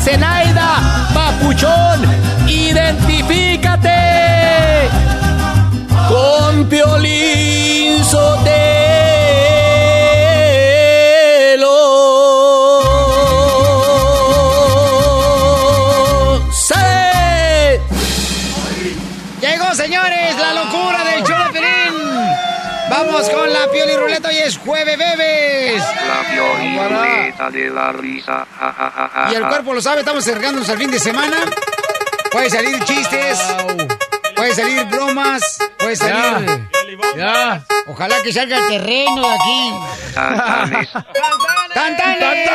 Zenaida, papuchón, identifícate de la risa. Ja, ja, ja, ja, Y el cuerpo lo sabe, estamos acercándonos al fin de semana. Puede salir chistes, puede salir bromas, puede salir... Ya. Ojalá que salga el terreno de aquí. Tantanes. ¡Tantanes!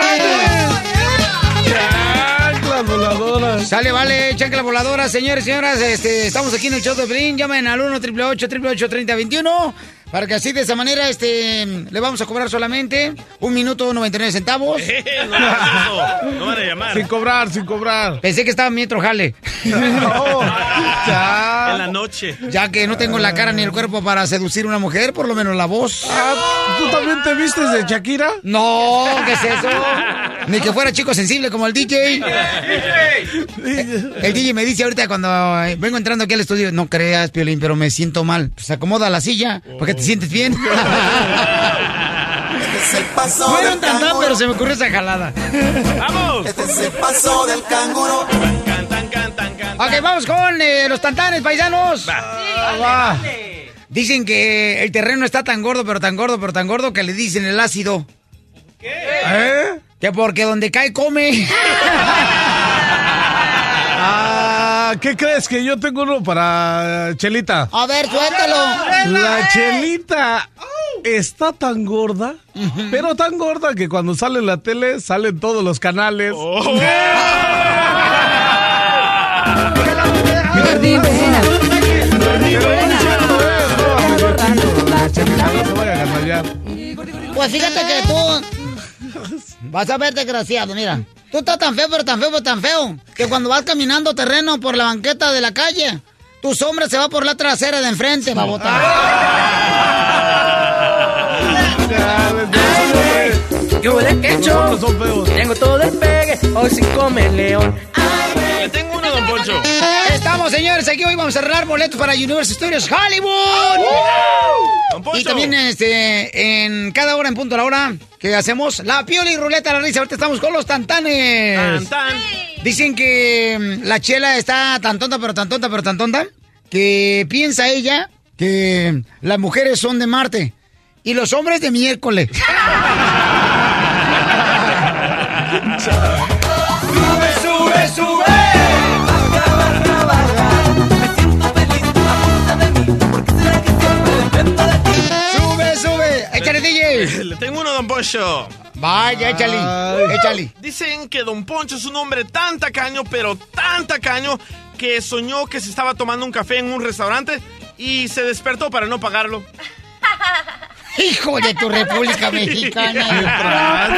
Chanclas voladoras. Sale, vale, chancla voladora, señores y señoras. Este, estamos aquí en el show de Brin. Llamen al 1 888 3021 para que así de esa manera este, le vamos a cobrar solamente un minuto 99 centavos. no, no van a llamar. Sin cobrar, sin cobrar. Pensé que estaba mi otro jale. No, ya. En la noche. Ya que no tengo la cara ni el cuerpo para seducir a una mujer, por lo menos la voz. Ah, ¿Tú también te vistes de Shakira? No, ¿qué es eso? Ni que fuera chico sensible como el DJ. El DJ me dice ahorita cuando eh, vengo entrando aquí al estudio, no creas, Piolín, pero me siento mal. Pues acomoda la silla, porque te sientes bien. No era un tantán, pero se me ocurrió esa jalada. ¡Vamos! Can, tan, can, tan, can. Ok, vamos con eh, los tantanes, paisanos. Va. Dicen que el terreno está tan gordo, pero tan gordo, pero tan gordo que le dicen el ácido. ¿Eh? Que porque donde cae come. Ah, ¿qué crees? Que yo tengo uno para Chelita. A ver, suéltalo. La Chelita está tan gorda, pero tan gorda que cuando sale en la tele salen todos los canales. Desmayar. Pues fíjate que tú vas a ver desgraciado, mira. Tú estás tan feo, pero tan feo, pero tan feo, que cuando vas caminando terreno por la banqueta de la calle, tu sombra se va por la trasera de enfrente, va a botar. Yo de que Los otros son feos. tengo todo el pegue, hoy sin come león. Le tengo uno, don Poncho. Estamos, señores, aquí hoy vamos a arreglar boletos para Universal Studios Hollywood. Y también este en cada hora en punto a la hora que hacemos la piola y ruleta de la risa. Ahorita estamos con los tantanes. Tan, tan. Dicen que mm, la chela está tan tonta, pero tan tonta, pero tan tonta, que piensa ella que las mujeres son de Marte y los hombres de miércoles. Échale, DJ. Le tengo uno, don Poncho. Vaya, échale. Ay. Échale. Dicen que don Poncho es un hombre tan tacaño, pero tan tacaño, que soñó que se estaba tomando un café en un restaurante y se despertó para no pagarlo. Hijo de tu República Mexicana.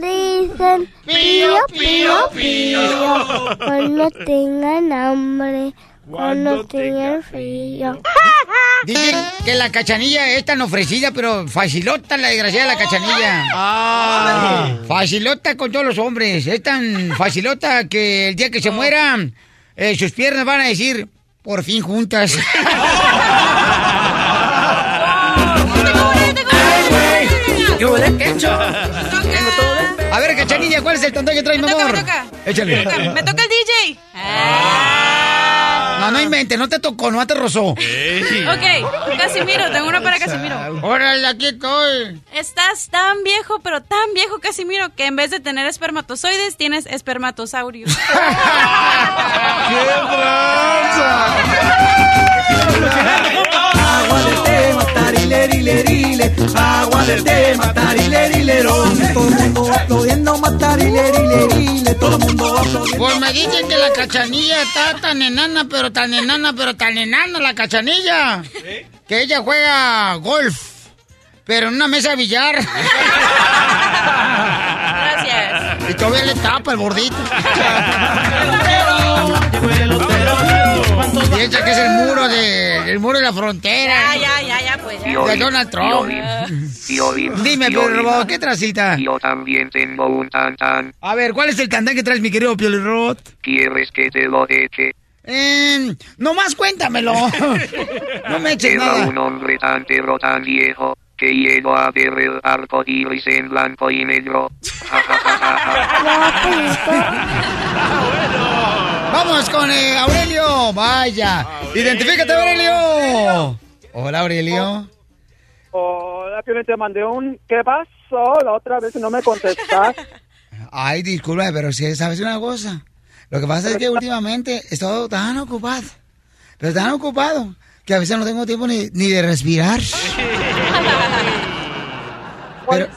dicen Pío, pío, pío. Cuando tengan hambre, cuando tengan frío. Dicen que la cachanilla es tan ofrecida, pero facilota la desgraciada de la cachanilla. Ah. Facilota con todos los hombres. Es tan facilota que el día que se mueran, eh, sus piernas van a decir, por fin juntas. A ver, cachanilla, ¿cuál es el tantón que traes, mi Me toca, amor? me toca. Échale. Me toca, me toca el DJ. No, no inventes, no te tocó, no te rozó. Ok, Casimiro, tengo una para Casimiro. Órale, aquí estoy. Estás tan viejo, pero tan viejo, Casimiro, que en vez de tener espermatozoides, tienes espermatosaurios. Agua Agua del tema, tarilerilerón. Todo el mundo aplaudiendo, matarilerilerile. Todo el mundo aplaudiendo. Pues me dicen que la cachanilla está tan enana, pero tan enana, pero tan enana la cachanilla. Que ella juega golf, pero en una mesa de billar. Gracias. Y todavía le tapa el gordito. Piensa que es el muro de, el muro de la frontera. Ya, ya, ya, ya, pues. ya. De Donald Trump. Piolín, Dime, Piolín. pero ¿qué trasita? Yo también tengo un tantán. A ver, ¿cuál es el tantán que traes, mi querido Piolirot? ¿Quieres que te lo eche? Eh, nomás cuéntamelo. No me eches Era nada. un hombre tan pero tan viejo que llegó a ver el arco iris en blanco y negro. Ja, ja, ja, ja, ja. Vamos con eh, Aurelio. Vaya. Identifícate, Aurelio. Hola, Aurelio. Hola, Piolín, te mandé un... ¿Qué pasó? La otra vez y no me contestas. Ay, disculpa, pero si sabes una cosa. Lo que pasa es que últimamente he estado tan ocupado. Pero tan ocupado que a veces no tengo tiempo ni, ni de respirar. ¿Qué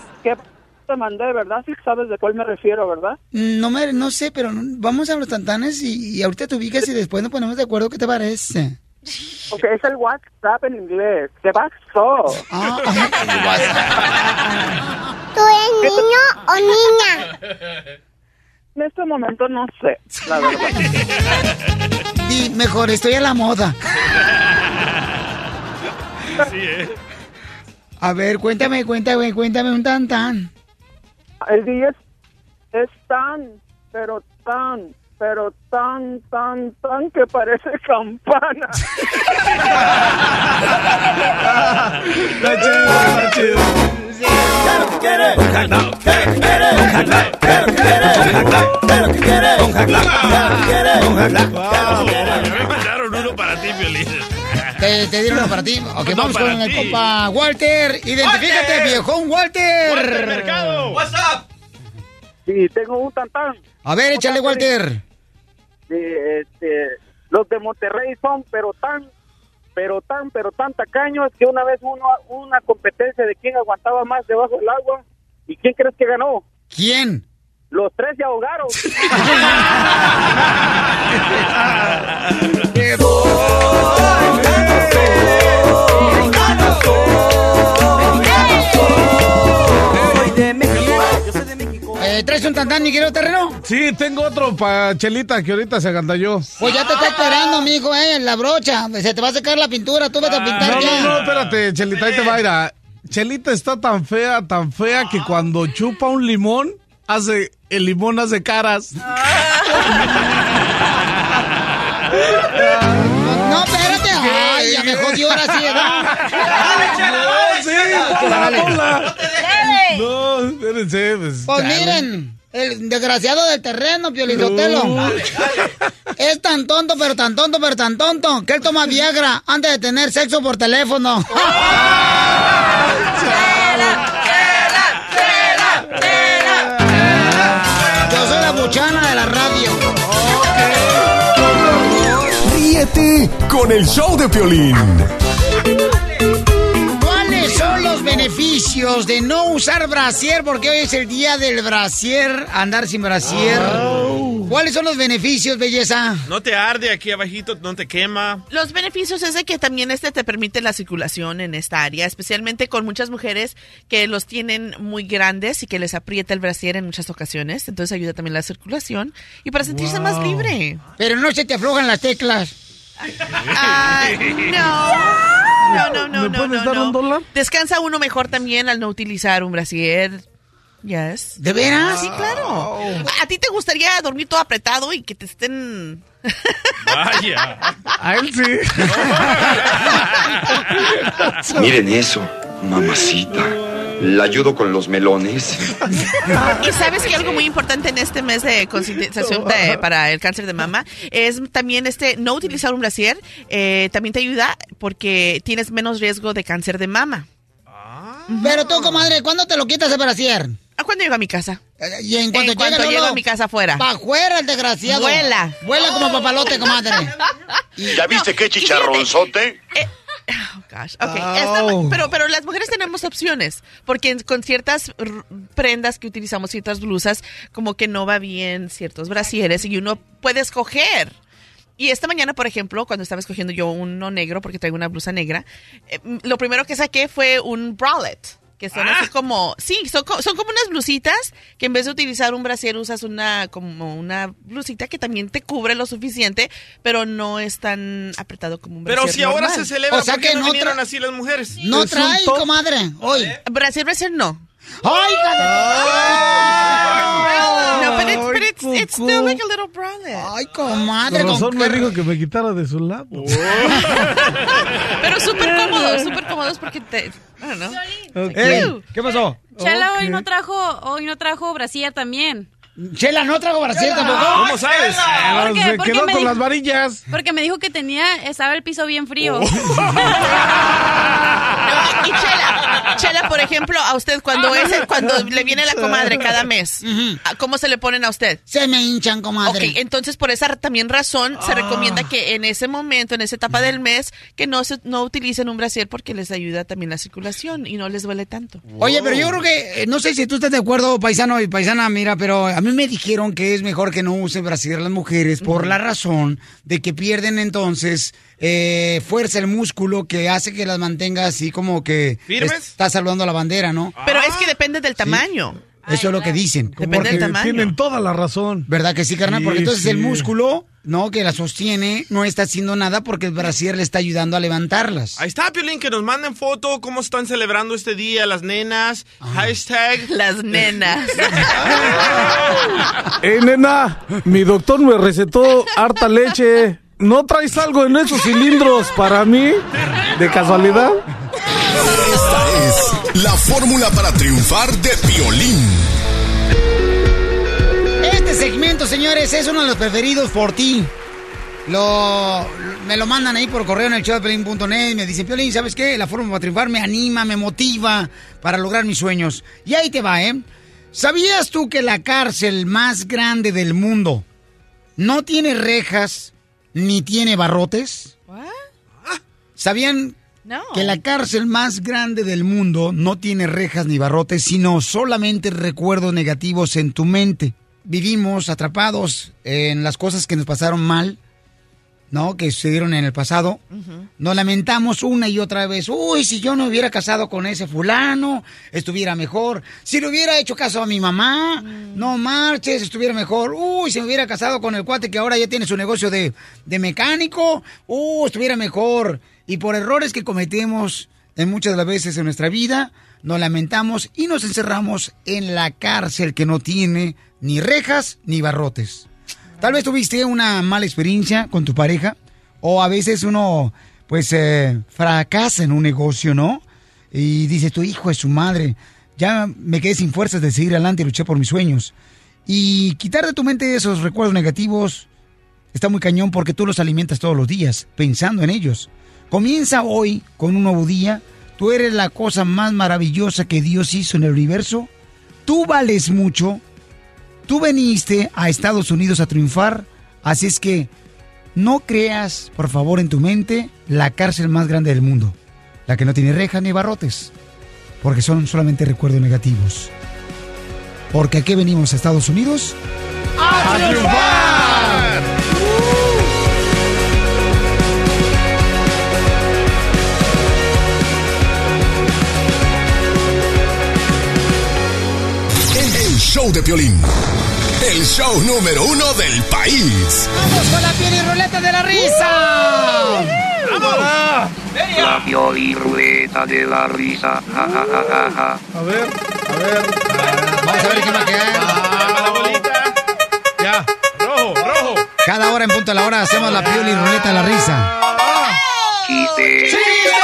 te mandé, verdad? Sí sabes de cuál me refiero, ¿verdad? No me, no sé, pero no- vamos a los tantanes y, y ahorita te ubicas y después nos ponemos de acuerdo. ¿Qué te parece? Ok, es el WhatsApp en inglés. ¿Qué pasó? Ah, ¿Tú eres niño o niña? En este momento no sé, la verdad. Y mejor, estoy a la moda. A ver, cuéntame, cuéntame, cuéntame un tan tan. El día es, es tan, pero tan, pero tan, tan, tan que parece campana. Está chido, está chido. Wow, Te, te dieron uno para ti. Ok, vamos con el ti. compa Walter. Identifícate, Walter. viejón Walter. Walter Mercado. What's up? Sí, tengo un tantán. A ver, échale, Walter. Sí, este, los de Monterrey son, pero tan, pero tan, pero tan tacaños que una vez uno, una competencia de quién aguantaba más debajo del agua. ¿Y quién crees que ganó? ¿Quién? Los tres se ahogaron. tantán, mi querido terreno? Sí, tengo otro para Chelita que ahorita se agandalló. Pues ya te está esperando, mijo, eh, la brocha. Se te va a secar la pintura, tú vete a pintar No, ya. no, no, espérate, Chelita, ahí te va a ir a... Chelita está tan fea, tan fea que cuando chupa un limón, hace, el limón hace caras. No, espérate. Ay, ya me jodió ahora sí, ¿verdad? No, sí, ponla, ponla. No, espérense, pues. Pues miren, el desgraciado del terreno, Piolizotelo. Es tan tonto, pero tan tonto, pero tan tonto, que él toma Viagra antes de tener sexo por teléfono. Yo soy la buchana de la radio. Ríete con el show de Piolín. Beneficios de no usar brasier? Porque hoy es el día del brasier, andar sin brasier. ¿Cuáles son los beneficios, belleza? No te arde aquí abajito, no te quema. Los beneficios es de que también este te permite la circulación en esta área, especialmente con muchas mujeres que los tienen muy grandes y que les aprieta el brasier en muchas ocasiones. Entonces ayuda también la circulación y para sentirse más libre. Pero no se te aflojan las teclas. Ah, no. No, no, no, ¿Me no, puedes no, dar no. un dólar? Descansa uno mejor también al no utilizar un brasier. Yes. ¿De veras? Sí, claro. ¿A ti te gustaría dormir todo apretado y que te estén... Vaya. A él sí. Miren eso, mamacita. La ayudo con los melones. Y sabes que algo muy importante en este mes de concientización de- para el cáncer de mama es también este no utilizar un brasier. eh, también te ayuda porque tienes menos riesgo de cáncer de mama. Pero tú, comadre, ¿cuándo te lo quitas el brasier? ¿A cuándo llego a mi casa? Y en cuanto, En cuanto llega, llego a mi casa afuera. Pa' afuera el desgraciado. Vuela. Vuela como papalote, comadre. ¿Ya viste qué chicharronzote? Oh, gosh. Ok, está- pero, pero las mujeres tenemos opciones, porque con ciertas prendas que utilizamos, ciertas blusas, como que no va bien ciertos brasieres y uno puede escoger. Y esta mañana, por ejemplo, cuando estaba escogiendo yo uno negro, porque traigo una blusa negra, eh, lo primero que saqué fue un bralette. Que son así como, sí, son, co- son como unas blusitas que en vez de utilizar un brasier usas una como una blusita que también te cubre lo suficiente, pero no es tan apretado como un Pero brasier si ahora se celebra, O sea ¿por qué que no no vinieron así las mujeres? No trae, comadre. Hoy. Brasier, brasier no. ¡Ay, No, but it's, but it's, it's still like a little bralette. Ay, comadre. Con razón con me dijo que me quitara de su lado. Pero súper cómodos, súper cómodos porque te... I don't know. Ey, ¿Qué pasó? Chela hoy no trajo, hoy no trajo brasier también. Chela, ¿no trago brasier tampoco? ¿Cómo sabes? ¿Por qué? Se Porque quedó con dijo- las varillas. Porque me dijo que tenía, estaba el piso bien frío. Y Chela, Chela, por ejemplo, a usted cuando es, cuando le viene la comadre cada mes, ¿cómo se le ponen a usted? Se me hinchan, comadre. Ok, entonces por esa también razón se Ah. recomienda que en ese momento, en esa etapa del mes, que no se, no utilicen un brasier porque les ayuda también la circulación y no les duele tanto. Oye, pero yo creo que, eh, no sé si tú estás de acuerdo, paisano y paisana, mira, pero a mí me dijeron que es mejor que no usen brasier las mujeres por la razón de que pierden entonces eh, fuerza el músculo que hace que las mantenga así como que ¿Firmes? está saludando la bandera, ¿no? Pero es que depende del tamaño. Eso es lo que dicen. Depende del Porque tamaño. Tienen toda la razón. ¿Verdad que sí, carnal? Sí, Porque entonces sí. el músculo, ¿no? Que la sostiene, no está haciendo nada porque el brasier le está ayudando a levantarlas. Ahí está, Piolín, que nos manden foto, cómo están celebrando este día las nenas. Hashtag. Las nenas. ¡Ey, nena! Mi doctor me recetó harta leche. ¿No traes algo en esos cilindros para mí? ¿De casualidad? Esta es la fórmula para triunfar de Piolín. Este segmento, señores, es uno de los preferidos por ti. Lo, me lo mandan ahí por correo en el showdepiolín.net y me dicen, Piolín, ¿sabes qué? La forma para triunfar me anima, me motiva para lograr mis sueños. Y ahí te va, ¿eh? ¿Sabías tú que la cárcel más grande del mundo no tiene rejas ni tiene barrotes? ¿Sabían No. que la cárcel más grande del mundo no tiene rejas ni barrotes, sino solamente recuerdos negativos en tu mente? Vivimos atrapados en las cosas que nos pasaron mal, ¿no? Que sucedieron en el pasado. Nos lamentamos una y otra vez. Uy, si yo no hubiera casado con ese fulano, estuviera mejor. Si le hubiera hecho caso a mi mamá, no marches, estuviera mejor. Uy, si me hubiera casado con el cuate que ahora ya tiene su negocio de, de mecánico, uh, estuviera mejor. Y por errores que cometemos en muchas de las veces en nuestra vida, nos lamentamos y nos encerramos en la cárcel que no tiene ni rejas ni barrotes. Tal vez tuviste una mala experiencia con tu pareja o a veces uno pues eh, fracasa en un negocio, ¿no? Y dice tu hijo es su madre, ya me quedé sin fuerzas de seguir adelante y luchar por mis sueños. Y quitar de tu mente esos recuerdos negativos está muy cañón porque tú los alimentas todos los días pensando en ellos. Comienza hoy con un nuevo día. Tú eres la cosa más maravillosa que Dios hizo en el universo. Tú vales mucho. Tú veniste a Estados Unidos a triunfar. Así es que no creas, por favor, en tu mente la cárcel más grande del mundo. La que no tiene rejas ni barrotes. Porque son solamente recuerdos negativos. Porque aquí venimos a Estados Unidos ¡A triunfar! El show de Piolín. El show número uno del país. ¡Vamos con la piel y ruleta de la risa! ¡Vamos! La Pioli Ruleta de la Risa. Ja, ja, ja, ja, ja. A ver, a ver. Vamos a ver qué va a quedar. Ah, la bolita. Ya, rojo, rojo. Cada hora en punto de la hora hacemos la pioli ruleta de la risa. Chiste. ¡Chistes!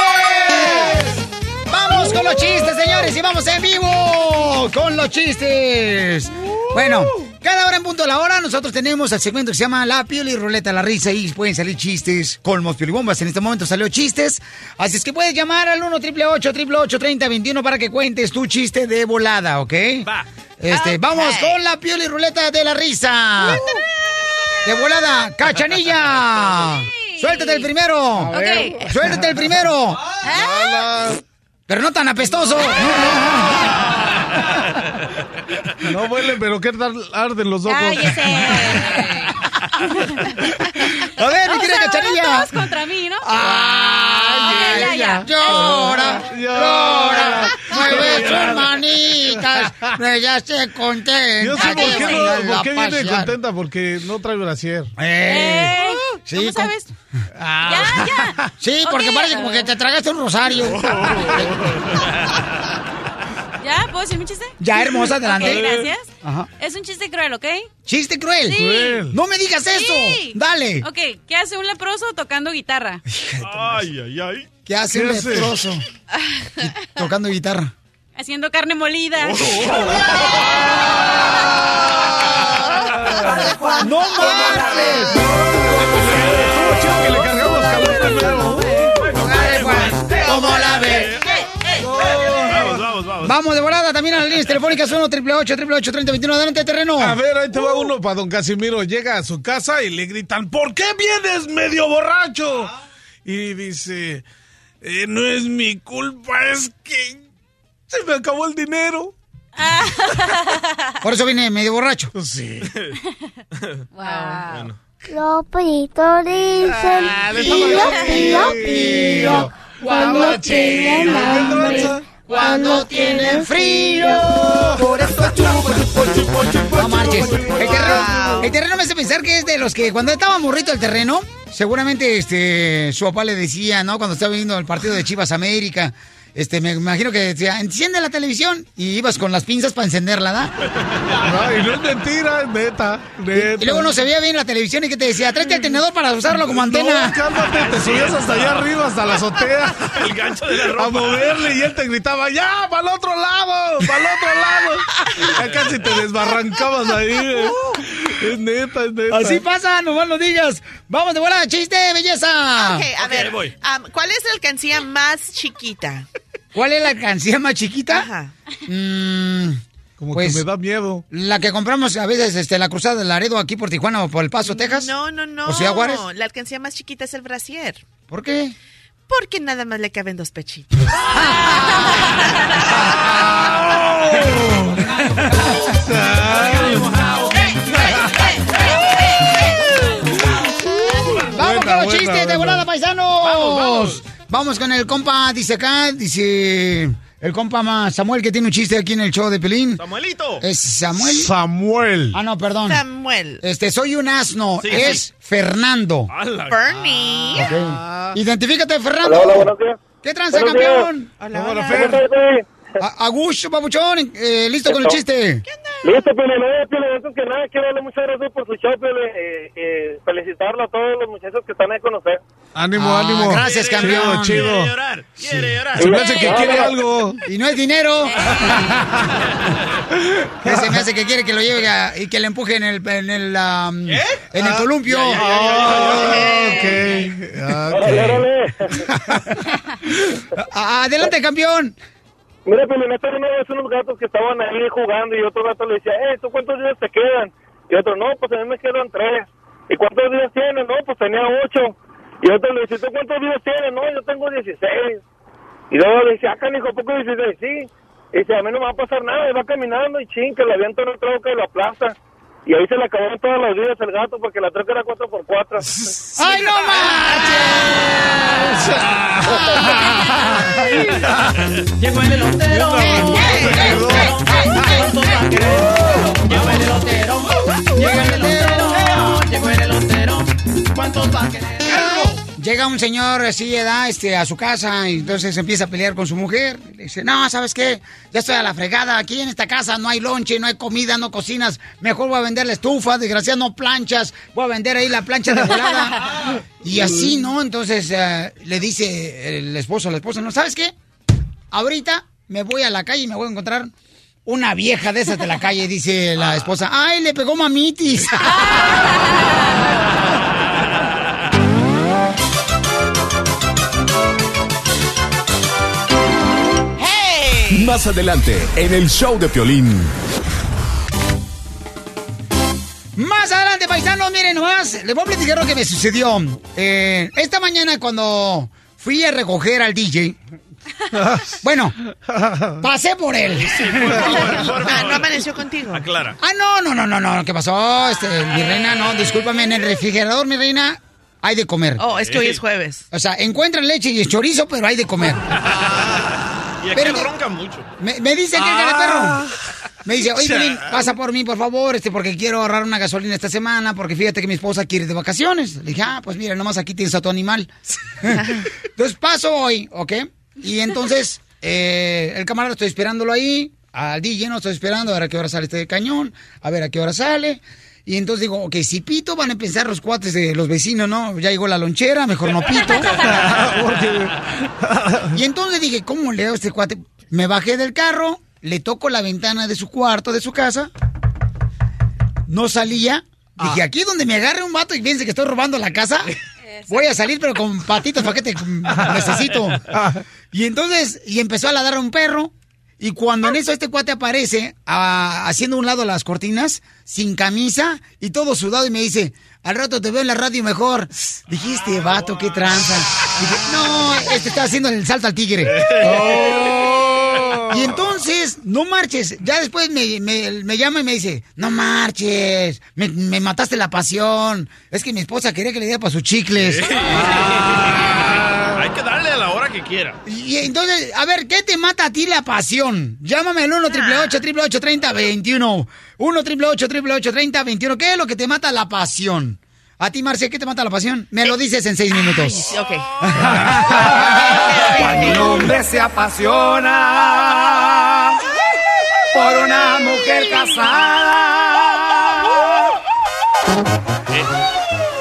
¡Vamos con los chistes, señores! ¡Y vamos en vivo con los chistes! Bueno, cada hora en punto de la hora nosotros tenemos el segmento que se llama La Pioli Ruleta de la Risa y pueden salir chistes, colmos, piolibombas. En este momento salió chistes, así es que puedes llamar al 1 888 3021 para que cuentes tu chiste de volada, ¿ok? Va. Este, vamos con la Pioli Ruleta de la Risa. De volada, cachanilla. Suéltate el primero. Ok. Suéltate el primero. Pero no tan apestoso. No huele, pero qué tal arden los ojos. Cállese. A ver, mi querida todos contra mí, ¿no? Ay, ella. ya. Llora, llora, mueve sus manitas, ella se contenta. Yo sé por qué, no, por qué viene contenta, porque no trae brasier. Eh, Eh, Sí, ¿Cómo sabes? Ah. Ya, ya. Sí, porque parece como que te tragaste un rosario. ¿Ya? ¿Puedo decir mi chiste? Ya, hermosa, adelante. Gracias. Ajá. Es un chiste cruel, ¿ok? Chiste cruel. Sí. Cruel. No me digas eso. Sí. Dale. Ok, ¿qué hace un leproso tocando guitarra? Ay, ay, ay. ¿Qué hace ¿Qué un hace? leproso? Tocando guitarra. Haciendo carne molida. ¡No marches! Vamos, de volada también a las líneas telefónicas 1 888 888 3021 Adelante, terreno. A ver, ahí te va uno para don Casimiro. Llega a su casa y le gritan, ¿por qué vienes medio borracho? Y dice, "Eh, no es mi culpa, es que se me acabó el dinero. Por eso viene medio borracho. Sí. Wow. Los pollitos dicen pío, pío, pío. Cuando tienen hambre, cuando tienen frío. Por eso chupo, chupo, chupo, chupo. No marches. El terreno, el terreno me hace pensar que es de los que cuando estaba morrito el terreno, seguramente este su papá le decía, ¿no? Cuando estaba viendo el partido de Chivas América. Este, me imagino que decía, enciende la televisión y ibas con las pinzas para encenderla, ¿da? No, y no es mentira, es neta, neta. Y luego no se veía bien la televisión y que te decía, tráete el tenedor para usarlo como antena. No, cálmate, te subías hasta allá arriba, hasta la azotea. El gancho de la ropa. A moverle y él te gritaba, ¡ya! ¡Para el otro lado! ¡Para el otro lado! Ya casi te desbarrancabas ahí. eh. Es neta, es neta. Así pasa, nomás lo digas. Vamos de volada, chiste, belleza. Ok, a ver, voy. ¿cuál es la alcancía más chiquita? ¿Cuál es la canción más chiquita? Ajá. Mm, Como pues, que me da miedo. La que compramos a veces este, la cruzada de Laredo aquí por Tijuana o por El Paso, Texas. No, no, no. ¿O Ciudad Juárez? La alcancía más chiquita es el brasier. ¿Por qué? Porque nada más le caben dos pechitos. Vamos con los chistes de volada, paisanos. Vamos, vamos. Con el compa, dice acá, dice el compa más Samuel que tiene un chiste aquí en el show de Pelín. Samuelito. ¿Es Samuel? Samuel. Ah, no, perdón. Samuel. Este, soy un asno. Sí, es sí. Fernando. Ala. Bernie. Ok. Identifícate, Fernando. Hola, hola, buenos días. ¿Qué tranza, días. campeón? Hola, Hola, hola. Fer. ¿Cómo estás, güey? A, a gusto, papuchón. Eh, listo con el chiste. Listo, Pele, no, Pele, antes que nada quiero darle muchas gracias por su show, Pele, eh, eh, felicitarlo a todos los muchachos que están ahí con usted. Ánimo, Ah, ánimo. gracias, campeón. Chido, Quiere llorar. Quiere llorar. Se me hace que quiere algo. Y no es dinero. Ese me hace que quiere que lo lleve a- y que le empuje en el, en el, um, en el columpio. Adelante, campeón. Mira, me estaban una vez unos gatos que estaban ahí jugando y otro gato le decía, eh, ¿tú cuántos días te quedan? Y otro, no, pues a mí me quedan tres. ¿Y cuántos días tienes? No, pues tenía ocho. Y otro le dice, ¿tú cuántos días tienes? No, yo tengo dieciséis. Y luego le dice, ah, canijo, ¿a poco dieciséis? Sí. Y dice, a mí no me va a pasar nada. Y va caminando y ching, que le avienta una troca y lo aplasta. Y ahí se le acabaron todos los días el gato porque la troca era 4x4. ¡Ay, no manches! Llegó el elotero. Llegó el elotero. Llegó el elotero. Llegó el elotero. ¿Cuántos va a querer? Llega un señor así, edad, este, a su casa y entonces empieza a pelear con su mujer. Le dice, no, ¿sabes qué? Ya estoy a la fregada. Aquí en esta casa no hay lonche, no hay comida, no cocinas. Mejor voy a vender la estufa, desgraciado, no planchas. Voy a vender ahí la plancha de volada. y así, ¿no? Entonces eh, le dice el esposo a la esposa, ¿no? ¿Sabes qué? Ahorita me voy a la calle y me voy a encontrar una vieja de esas de la calle, dice la esposa. ¡Ay, le pegó mamitis! Más adelante, en el show de Piolín. Más adelante, paisanos, miren nomás, les voy a platicar lo que me sucedió. Eh, esta mañana cuando fui a recoger al DJ, bueno, pasé por él. Ah, ¿No amaneció contigo? Aclara. Ah, no, no, no, no, no, ¿qué pasó? Este, mi reina, no, discúlpame, en el refrigerador, mi reina, hay de comer. Oh, es que hoy es jueves. O sea, encuentran leche y chorizo, pero hay de comer. Y aquí Pero- ronca mucho. Me, me dice que cara de perro. Me dice, oye, Piolín, pasa por mí, por favor, este, porque quiero ahorrar una gasolina esta semana, porque fíjate que mi esposa quiere ir de vacaciones. Le dije, ah, pues mira, nomás aquí tienes a tu animal. entonces paso hoy, ¿ok? Y entonces, eh, el camarada estoy esperándolo ahí, al DJ no estoy esperando a ver a qué hora sale este cañón, a ver a qué hora sale. Y entonces digo, ok, si pito van a pensar los cuates de los vecinos, ¿no? Ya llegó la lonchera, mejor no pito. y entonces dije, ¿cómo leo a este cuate? Me bajé del carro, le toco la ventana de su cuarto, de su casa. No salía. Dije, aquí donde me agarre un vato y piense que estoy robando la casa, voy a salir pero con patitas para que te necesito. Y entonces, y empezó a ladrar un perro. Y cuando en eso este cuate aparece, ah, haciendo a un lado las cortinas, sin camisa y todo sudado, y me dice, al rato te veo en la radio mejor. Dijiste, vato, qué tranza. Dije, no, este está haciendo el salto al tigre. Y entonces, no marches. Ya después me, me- me llama y me dice, no marches, me, me mataste la pasión. Es que mi esposa quería que le diera para sus chicles. Hay hora que quiera. Y entonces, a ver, ¿qué te mata a ti la pasión? Llámame al 1 888 30 21 1 888 30 21 ¿Qué es lo que te mata la pasión? A ti, Marcia, ¿qué te mata la pasión? Me lo dices en seis minutos. Ok. Cuando un hombre se apasiona por una mujer casada.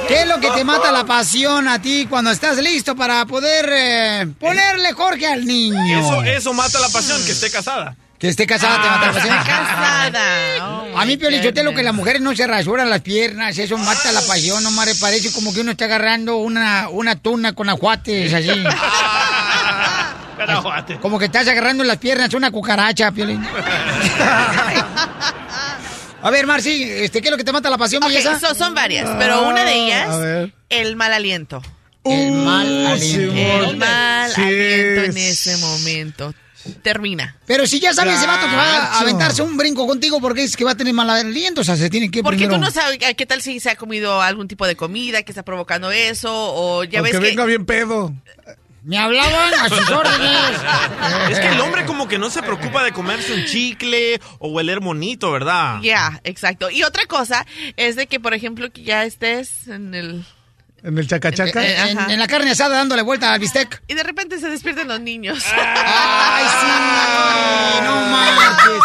¿Qué es lo que te mata la pasión a ti cuando estás listo para poder eh, ponerle Jorge al niño? Eso, eso mata la pasión, que esté casada. Que esté casada te mata la pasión. Casada. A mí, Pio lo que las mujeres no se rasuran las piernas, eso mata la pasión, no me parece como que uno está agarrando una, una tuna con ajuates así. Como que estás agarrando las piernas una cucaracha, Piolín. A ver, Marci, este, ¿qué es lo que te mata la pasión, Ok, belleza? so- son varias, pero una de a ellas, el mal aliento. El mal aliento. El mal Sí. aliento en ese momento. Termina. Pero si ya sabes ese vato que va a aventarse un brinco contigo porque es que va a tener mal aliento, o sea, se tiene que Porque primero... tú no sabes ah, qué tal si se ha comido algún tipo de comida que está provocando eso, o ya O ves que que... venga bien pedo. Me hablaban a sus órdenes. Es que el hombre como que no se preocupa de comerse un chicle o hueler bonito, ¿verdad? Ya, exacto. Y otra cosa es de que, por ejemplo, que ya estés en el... En el chacachaca. En, en- en la carne asada dándole vuelta al bistec. Y de repente se despiertan los niños. ¡Ay, sí! ¡No marches!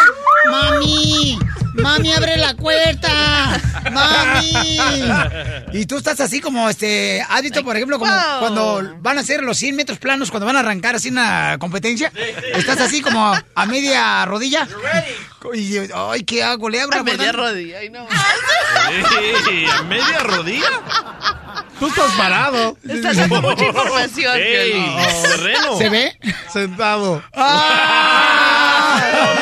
¡Mami! ¡Mami, abre la puerta! ¡Mami! Y tú estás así como, este, ¿has visto, por ejemplo, como Wow. cuando van a hacer los 100 metros planos, cuando van a arrancar así una competencia? Estás así como a, media rodilla. Y, ay, ¿qué hago? ¿Le abro A la puerta? media rodilla. Ay, no. ¿A media rodilla? Tú estás parado. Estás dando mucha información. Ey, terreno. ¿Se ve? Sentado.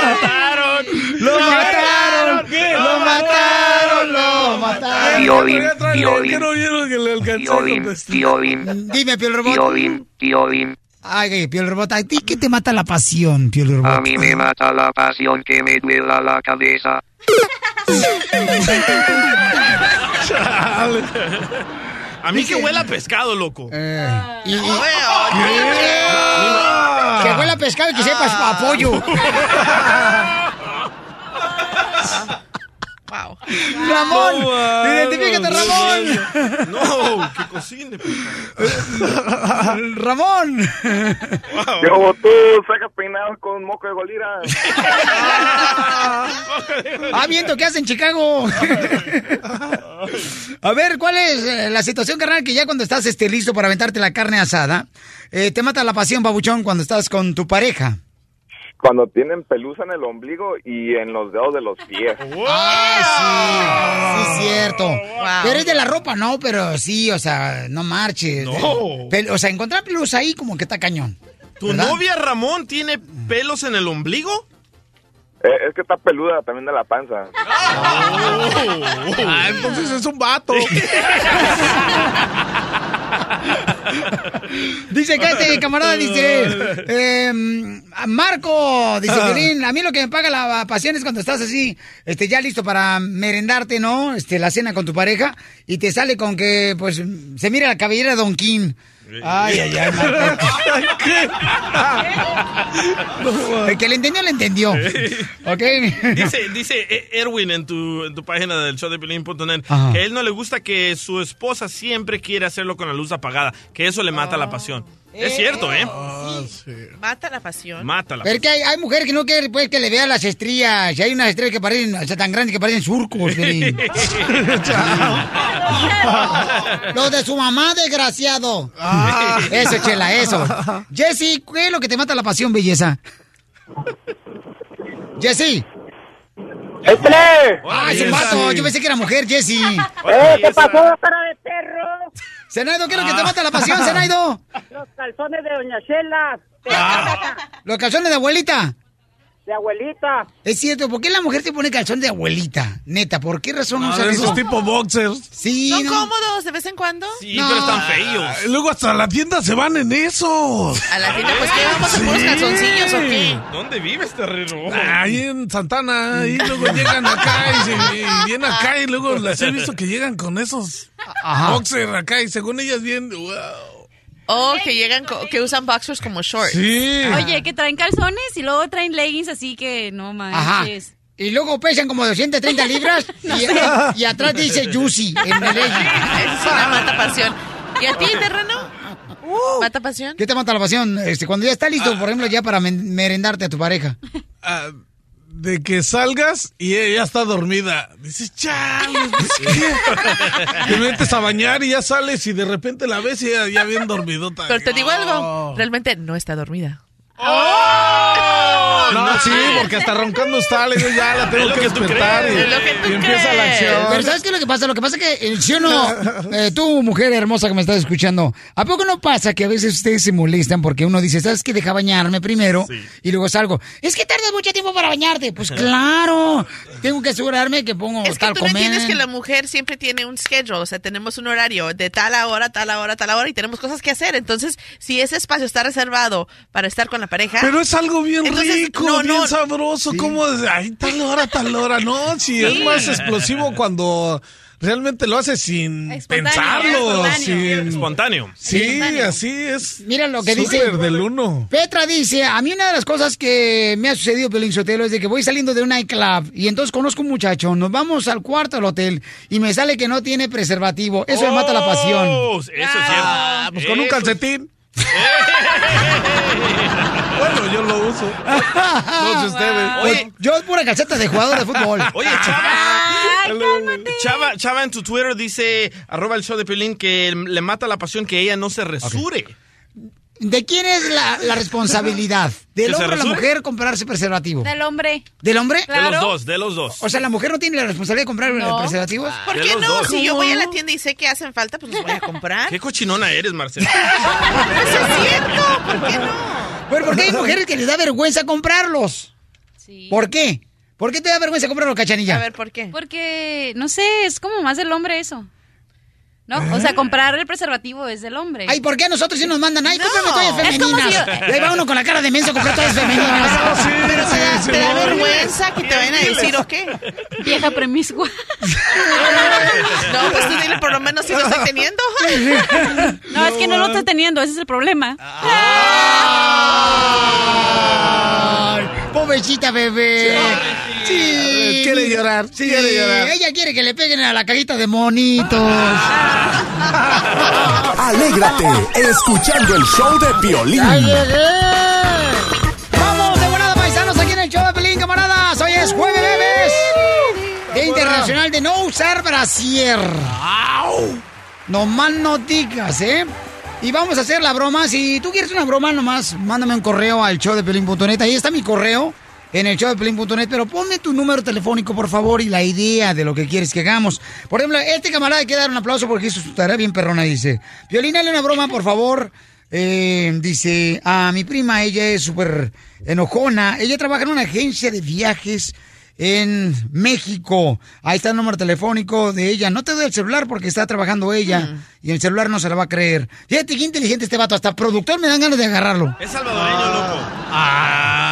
mataron! ¡Lo mataron! ¡Lo mataron! ¡Lo mataron! Violín, ¿Qué no vieron que le alcancé a contestar? Dime, Piel Robot. Violín, violín. Ay, Piel Robot, ¿a ti qué te mata la pasión, Piel Robot? A mí me mata la pasión que me duela la cabeza. A mí que huela a pescado, loco. Y- y- Que huela a pescado y que sepas a pollo. Wow. Ramón. No, Identifícate, no, Ramón. No, que cocine. Ramón. Yo, tú sacas peinado con moco de golira. Ah, viento, ¿qué hace en Chicago? A ver, ¿cuál es eh, la situación, carnal, que ya cuando estás este, listo para aventarte la carne asada, eh, te mata la pasión, babuchón, cuando estás con tu pareja? Cuando tienen pelusa en el ombligo y en los dedos de los pies. Ah, sí, sí, cierto. Pero es de la ropa, no, pero sí, o sea, no marches. No. Pel- o sea, encontrar pelusa ahí como que está cañón. ¿Tu ¿verdad? novia Ramón tiene pelos en el ombligo? Eh, es que está peluda también de la panza. Ah, entonces es un vato. Dice que este camarada dice, eh, Marco, dice. Piolín, a mí lo que me paga la pasión es cuando estás así, este, ya listo para merendarte, ¿no? Este, la cena con tu pareja y te sale con que, pues, se mira la cabellera de Don King. Ay, ay, ay, Marco. El que le entendió, le entendió. ¿Ok? Dice, dice Erwin en tu, en tu página del show de que a él no le gusta que su esposa siempre quiere hacerlo con la luz apagada, que eso le mata la pasión. Es cierto, ¿eh? Mata la pasión. Mata la Pero es que hay, hay mujeres que no quieren pues, que le vean las estrellas. Y hay unas estrellas que parecen, o sea, tan grandes que parecen surcos. Piolín. Lo de su mamá, desgraciado. Ah. Eso, chela, eso. Jessy, ¿qué es lo que te mata la pasión, belleza? Jessy. ¡Échale! Ah, es un vato. Yo pensé que era mujer, Jessy. ¡Eh, qué pasó, cara de perro! Zenaido, ¿qué es lo que te mata la pasión, Zenaido? Los calzones de Doña Chela, Los calzones de abuelita. De abuelita. Es cierto, ¿por qué la mujer se pone calzón de abuelita? Neta, ¿por qué razón Ah, usan esos eso? tipo boxers. Sí, ¿Son no. cómodos de vez en cuando? Sí, pero están feos. Ah, Luego hasta la tienda se van en esos. A la tienda, pues, ¿qué vamos a puros calzoncillos o qué? ¿Dónde vives, terreno? Ahí en Santana, y luego llegan acá y, se, y vienen acá y luego las he visto que llegan con esos Ajá. boxers acá y según ellas bien, wow. Oh, que llegan, co- que usan boxers como shorts. Sí. Oye, que traen calzones y luego traen leggings, así que no Ajá. manches. Y luego pesan como 230 libras No y, sé. y atrás dice Juicy en el legging. Es una mata pasión. ¿Y a ti, terreno? ¿Mata pasión? ¿Qué te mata la pasión? Este, cuando ya está listo, por ejemplo, ya para merendarte a tu pareja. Ah, de que salgas y ella está dormida. Dices, chale, pues, ¿qué? Te metes a bañar y ya sales y de repente la ves y ella ya bien dormidota. Pero te digo algo, realmente no está dormida. No, sí, porque hasta roncando está, le digo, ya la tengo Es lo que que tú despertar crees. y, que tú y empieza la acción. Pero ¿sabes qué es lo que pasa? Lo que pasa es que, eh, ¿sí o no? Eh, tú, mujer hermosa que me estás escuchando, ¿a poco no pasa que a veces ustedes se molestan porque uno dice, ¿sabes qué? Deja bañarme primero y luego salgo. Es que tardas mucho tiempo para bañarte. Pues claro, tengo que asegurarme que pongo Es que tal tú no comer. entiendes que la mujer siempre tiene un schedule, o sea, tenemos un horario de tal a hora, tal a hora, tal a hora y tenemos cosas que hacer. Entonces, si ese espacio está reservado para estar con la pareja. Pero es algo bien entonces, rico, no, bien no, sabroso. ¿Cómo? de- Ay, tal hora, tal hora. No, si Sí. es más explosivo cuando realmente lo haces sin Espontáneo, pensarlo. espontáneo. sin- Espontáneo. Sí, así es. Mira lo que dice. Súper del uno. Petra dice, a mí una de las cosas que me ha sucedido, Pelín Sotelo, es de que voy saliendo de un nightclub y entonces conozco un muchacho, nos vamos al cuarto del hotel y me sale que no tiene preservativo. Eso me mata la pasión. Oh, Eso es cierto. Ah, pues con un calcetín. Bueno, yo lo uso. No sé ustedes. Oye, Yo es pura calceta de jugador de fútbol. Oye, Chava. Chava, Chava en tu Twitter dice, arroba el show de Piolín, que le mata la pasión que ella no se resure. ¿De quién es la, la responsabilidad? ¿Del ¿Que se hombre o la mujer comprarse preservativo? Del hombre. ¿Del hombre? De los dos, de los dos. O sea, la mujer no tiene la responsabilidad de comprar No. preservativos. ¿Por qué no? dos. Si yo voy a la tienda y sé que hacen falta, pues los voy a comprar. Qué cochinona eres, Marcela. Eso es cierto, ¿por qué no? Pero ¿por qué hay mujeres que les da vergüenza comprarlos? Sí. ¿Por qué? ¿Por qué te da vergüenza comprarlos, cachanilla? A ver, ¿por qué? Porque, no sé, es como más del hombre eso. ¿No? O sea, comprar el preservativo es del hombre. Ay, ¿por qué a nosotros sí nos mandan? Ay, No. cómprame toallas Es como femeninas. si yo- Y ahí va uno con la cara de menso a comprar toallas femeninas. Pero te da, te da sí. vergüenza que te vayan a decir, ¿o qué? Vieja premiscua. No, pues tú dile por lo menos si lo estoy teniendo. No, es que no lo estoy teniendo, ese es el problema. Ay, Pobrecita bebé. Sí. Quiere llorar, Sí, quiere llorar. Ella quiere que le peguen a la cajita de monitos. Alégrate escuchando el show de Piolín. ¡Ya llegué! ¡Vamos de volada, paisanos, aquí en el show de Pelín, camaradas! Hoy es jueves, bebés. Día Internacional de no usar brasier. No más no digas, ¿eh? Y vamos a hacer la broma. Si tú quieres una broma nomás, mándame un correo al show de Pelín.net. Ahí está mi correo en el show de Pelín.net. Pero ponme tu número telefónico, por favor, y la idea de lo que quieres que hagamos. Por ejemplo, este camarada hay que dar un aplauso porque hizo su tarea bien perrona. Dice, Violín, dale una broma, por favor. Eh, dice, a mi prima, ella es súper enojona. Ella trabaja en una agencia de viajes en México. Ahí está el número telefónico de ella. No te doy el celular porque está trabajando ella y el celular no se la va a creer. Fíjate qué inteligente este vato. Hasta productor me dan ganas de agarrarlo. Es salvadoreño, loco.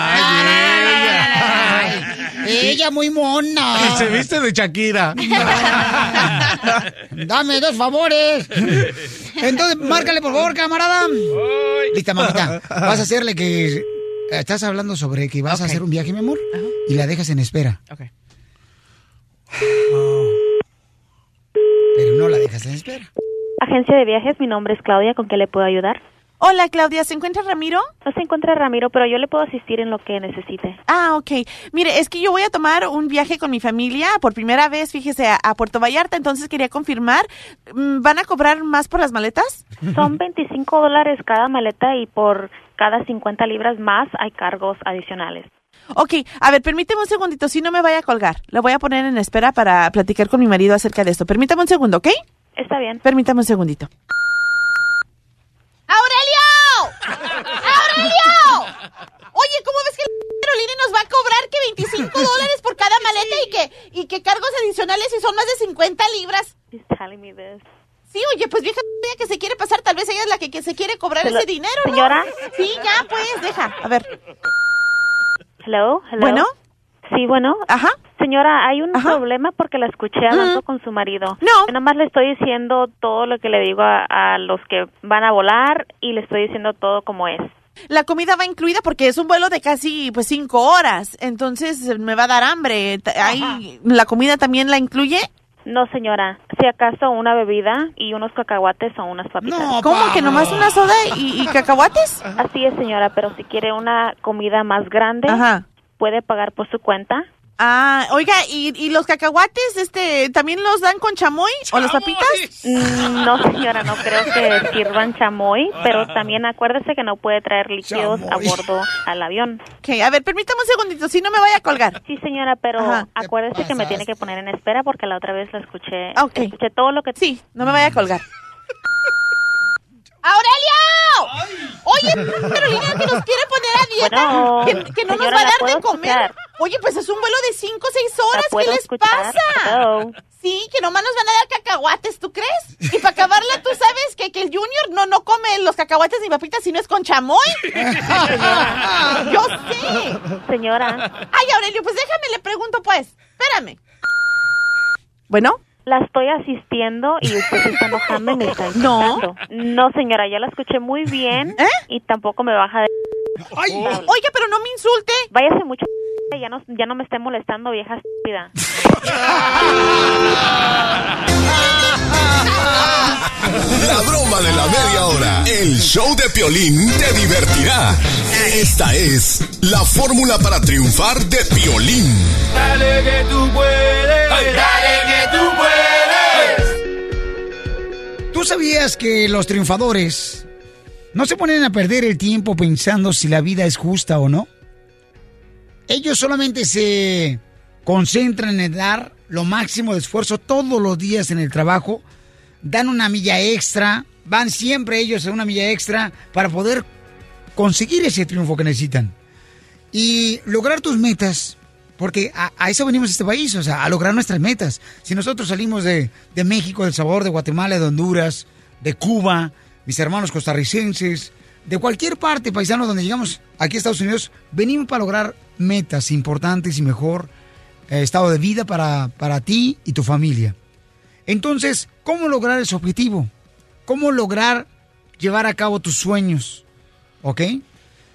Ella muy mona. Y se viste de Shakira. Dame dos favores. Entonces, márcale, por favor, camarada. Lista, mamita. Vas a hacerle que... Estás hablando sobre que vas a hacer un viaje, mi amor, y la dejas en espera. Ok. Pero no la dejas en espera. Agencia de viajes, mi nombre es Claudia, ¿con qué le puedo ayudar? Hola, Claudia, ¿se encuentra Ramiro? No se encuentra Ramiro, pero yo le puedo asistir en lo que necesite. Ah, ok. Mire, es que yo voy a tomar un viaje con mi familia por primera vez, fíjese, a, a Puerto Vallarta, entonces quería confirmar, mm, ¿van a cobrar más por las maletas? Son 25 dólares cada maleta y por cada 50 libras más hay cargos adicionales. Ok, a ver, permíteme un segundito, si no me vaya a colgar. Lo voy a poner en espera para platicar con mi marido acerca de esto. Permítame un segundo, ¿ok? Está bien. Permítame un segundito. ¡Aurelio! ¡Aurelio! Oye, ¿cómo ves que la Carolina nos va a cobrar que 25 dólares por cada maleta y que, y que cargos adicionales y son más de 50 libras? Sí, oye, pues vieja que se quiere pasar, tal vez ella es la que, que se quiere cobrar ese dinero, ¿no? señora. Sí, ya, pues, deja. A ver. Hello, hello. Bueno. Sí, bueno. Ajá. Señora, hay un problema porque la escuché hablando con su marido. No. Yo nomás le estoy diciendo todo lo que le digo a, a los que van a volar y le estoy diciendo todo como es. La comida va incluida porque es un vuelo de casi pues cinco horas, entonces me va a dar hambre. Ahí, ¿La comida también la incluye? No, señora. Si acaso una bebida y unos cacahuates o unas papitas. ¿Cómo que nomás una soda y, y cacahuates? Así es, señora, pero si quiere una comida más grande, puede pagar por su cuenta. Ah, oiga, ¿y, y los cacahuates este también los dan con chamoy o las papitas? Mm, No, señora, no creo que sirvan chamoy, pero también acuérdese que no puede traer líquidos a Chamoy. bordo al avión. Ok, a ver, permítame un segundito, si no me vaya a colgar. Sí, señora, pero Ajá. acuérdese que me tiene que poner en espera porque la otra vez la escuché. Ok. Escuché todo lo que... Sí, no me vaya a colgar. ¡Aurelio! Oye, Carolina, que nos quiere poner a dieta, Bueno, que, que no nos va a ¿la dar de comer. escuchar? Oye, pues es un vuelo de 5 o 6 horas, ¿qué les escuchar? pasa? Hello. Sí, que nomás nos van a dar cacahuates, ¿tú crees? Y para acabarla, tú sabes que, que el Junior no, no come los cacahuates ni papitas si no es con chamoy. Yo sé. Señora. Ay, Aurelio, pues déjame, le pregunto pues. Espérame. Bueno. La estoy asistiendo y usted se está enojando y me está No. insultando. No, señora, ya la escuché muy bien y tampoco me baja de... Oiga, pero no me insulte. Váyase mucho... Ya no, ya no me esté molestando, vieja estúpida. La broma de la media hora. El show de Piolín te divertirá. Esta es la fórmula para triunfar de Piolín. Dale que tú puedes, dale que tú puedes. ¿Tú sabías que los triunfadores no se ponen a perder el tiempo pensando si la vida es justa o no? Ellos solamente se concentran en dar lo máximo de esfuerzo todos los días en el trabajo, dan una milla extra, van siempre ellos a una milla extra para poder conseguir ese triunfo que necesitan. Y lograr tus metas, porque a, eso venimos a este país, o sea, a lograr nuestras metas. Si nosotros salimos de, de México, de El Salvador, de Guatemala, de Honduras, de Cuba, mis hermanos costarricenses, de cualquier parte, paisanos, donde llegamos aquí a Estados Unidos, venimos para lograr metas importantes y mejor eh, estado de vida para, para ti y tu familia. Entonces, ¿cómo lograr ese objetivo? ¿Cómo lograr llevar a cabo tus sueños? ¿Ok?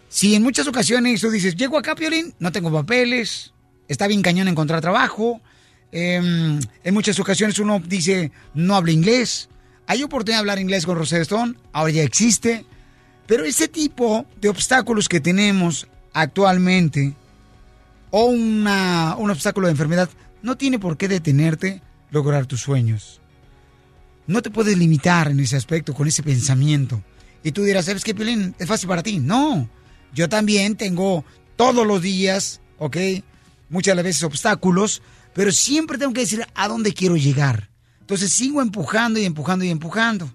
Si en muchas ocasiones tú dices, llego acá, Piolín, no tengo papeles, está bien cañón encontrar trabajo, em, en muchas ocasiones uno dice, no habla inglés, hay oportunidad de hablar inglés con Rosetta Stone, ahora ya existe, pero ese tipo de obstáculos que tenemos actualmente, o una- un obstáculo de enfermedad, no tiene por qué detenerte lograr tus sueños. No te puedes limitar en ese aspecto con ese pensamiento. Y tú dirás, ¿sabes qué, Piolín? Es fácil para ti. No. Yo también tengo todos los días, ¿ok? Muchas veces obstáculos, pero siempre tengo que decir a dónde quiero llegar. Entonces sigo empujando y empujando y empujando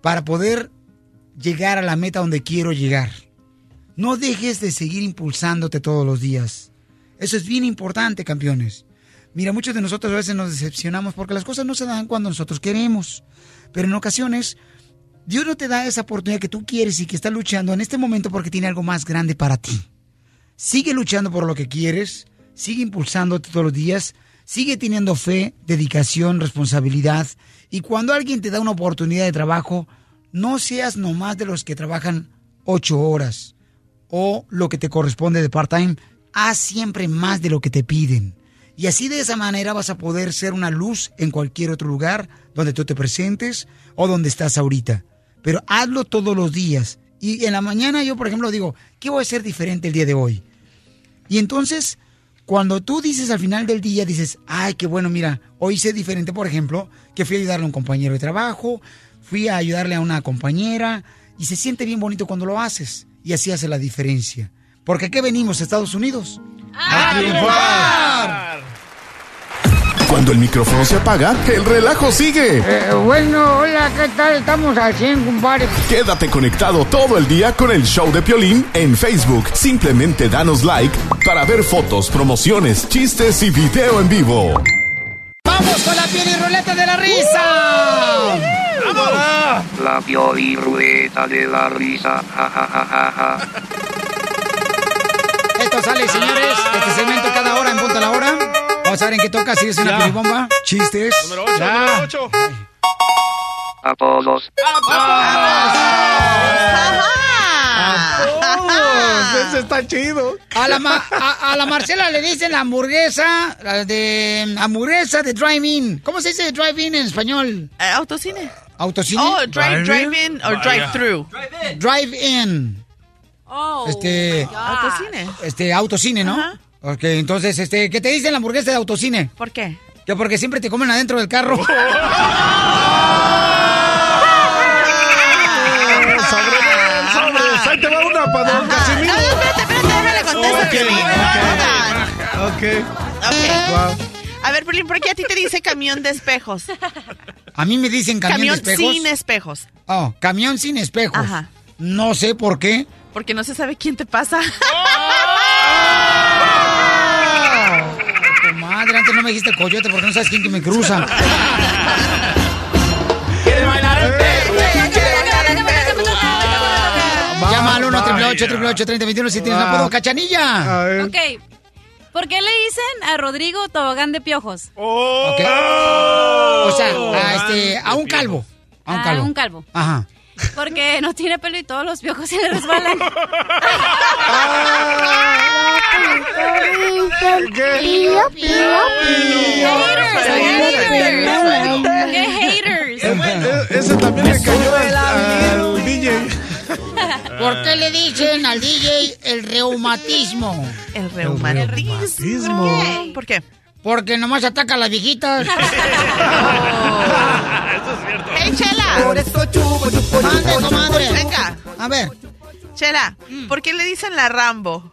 para poder llegar a la meta donde quiero llegar. No dejes de seguir impulsándote todos los días. Eso es bien importante, campeones. Mira, muchos de nosotros a veces nos decepcionamos porque las cosas no se dan cuando nosotros queremos. Pero en ocasiones, Dios no te da esa oportunidad que tú quieres y que estás luchando en este momento porque tiene algo más grande para ti. Sigue luchando por lo que quieres, sigue impulsándote todos los días, sigue teniendo fe, dedicación, responsabilidad. Y cuando alguien te da una oportunidad de trabajo, no seas nomás de los que trabajan ocho horas o lo que te corresponde de part-time. Haz siempre más de lo que te piden. Y así de esa manera vas a poder ser una luz en cualquier otro lugar donde tú te presentes o donde estás ahorita. Pero hazlo todos los días. Y en la mañana yo, por ejemplo, digo, ¿qué voy a hacer diferente el día de hoy? Y entonces, cuando tú dices al final del día, dices, ay, qué bueno, mira, hoy hice diferente, por ejemplo, que fui a ayudarle a un compañero de trabajo, fui a ayudarle a una compañera, y se siente bien bonito cuando lo haces. Y así hace la diferencia. Porque aquí venimos, Estados Unidos. ¡A triunfar! Cuando el micrófono se apaga, el relajo sigue. Eh, bueno, hola, ¿qué tal? Estamos al 100, compadre. Quédate conectado todo el día con el show de Piolín en Facebook. Simplemente danos like para ver fotos, promociones, chistes y video en vivo. ¡Vamos con la piel y ruleta de la risa! La piolirrueta de la risa. Ja, ja, ja, ja, ja. Esto sale, señores. Este segmento cada hora en punto a la hora. Vamos a ver en qué toca, si es una Ya. piribomba, chistes. Número ocho, Ya. número ocho. Apodos. Oh, ese está chido. A la, Ma- a, a la Marcela le dicen la hamburguesa, la de hamburguesa de drive-in. ¿Cómo se dice drive-in en español? Eh, autocine. ¿Autocine? Oh, drive- drive-in or Vaya. drive-through. Drive-in. Oh. Este, Autocine. este, autocine, ¿no? Ok, entonces, este, ¿qué te dicen la hamburguesa de autocine? ¿Por qué? Que porque siempre te comen adentro del carro. Sobre, sobre. Ahí te va una para okay, okay, okay. A ver, Berlín, ¿por qué a ti te dice camión de espejos? A mí me dicen camión, de espejos. sin espejos. Oh, camión sin espejos. Ajá. No sé por qué. Porque no se sabe quién te pasa. ¡Oh! madre, antes no me dijiste coyote porque no sabes quién que me cruza. ¿Quieres bailar el 888-3021 si tienes wow. un apodo ah. cachanilla. Ok. ¿Por qué le dicen a Rodrigo tobogán de piojos? Oh, okay. oh, o sea, oh. a, este, a un calvo. A un ah, calvo. A un calvo. Ajá. Porque no tiene pelo y todos los piojos se le resbalan. Ah. ¡Qué haters! ¡Qué haters! Ese también le cayó al... ¿Por qué le dicen al DJ el reumatismo? El reumatismo. ¿Por qué? Porque nomás ataca a las viejitas. ¡Hey, Chela! Mande, comadre. Venga. A ver. Chela, ¿por qué le dicen la Rambo?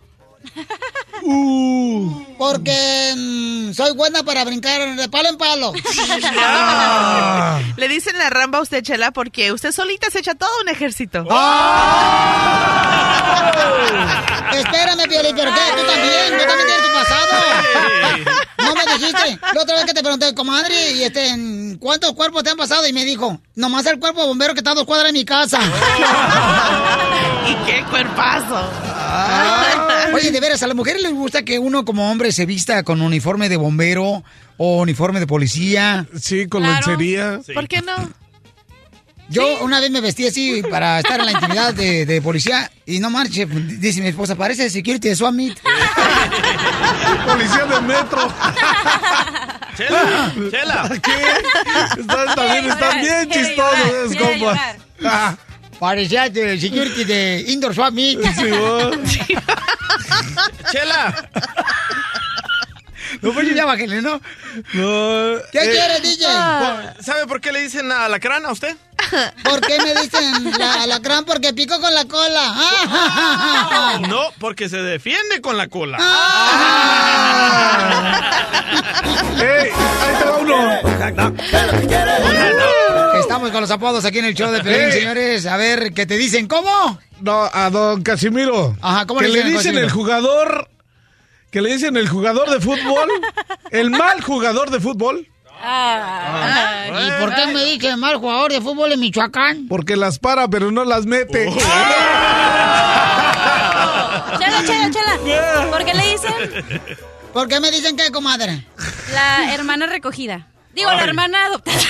Porque mm, soy buena para brincar de palo en palo. Le dicen la Rambo a usted, Chela, porque usted solita se echa todo un ejército. Espérame, Piolín, ¿pero qué? ¿Tú también? ¿Tú también tienes tu pasado? No me dijiste. La otra vez que te pregunté, comadre, y este, ¿en ¿cuántos cuerpos te han pasado? Y me dijo, nomás el cuerpo de bombero que está a dos cuadras de mi casa. ¿Y qué cuerpazo? Oye, de veras, a las mujeres les gusta que uno como hombre se vista con uniforme de bombero o uniforme de policía. Sí, con Claro. lencería. ¿Por qué no? Yo una vez me vestí así para estar en la intimidad de, de policía y no marche, dice mi esposa, parece security de Swami. Policía del metro. Chela, Chela. ¿Qué? Están, también están bien chistosos compas. Ah, Parecía de security de Indoor Swap Meet. Chela. No, pues ya bájale, ¿no? No. ¿Qué Eh, quiere, DJ? ¿Sabe por qué le dicen a la crana a usted? ¿Por qué me dicen la alacrán? Porque pico con la cola. No, porque se defiende con la cola. ¡Ey! ¡Ahí te va uno! Estamos con los apodos aquí en el show de Pelín, señores. A ver, ¿qué te dicen? ¿Cómo? No, a don Casimiro. Ajá, ¿cómo que le le dicen Casimiro? el jugador. Que le dicen el jugador de fútbol. el mal jugador de fútbol. ¿Y por qué me dicen mal jugador de fútbol en Michoacán? Porque las para, pero no las mete. Oh. Chela, chela, chela. ¿Por qué le dicen ¿Por qué me dicen qué, comadre? la hermana recogida? Digo, la Ay. hermana adoptada.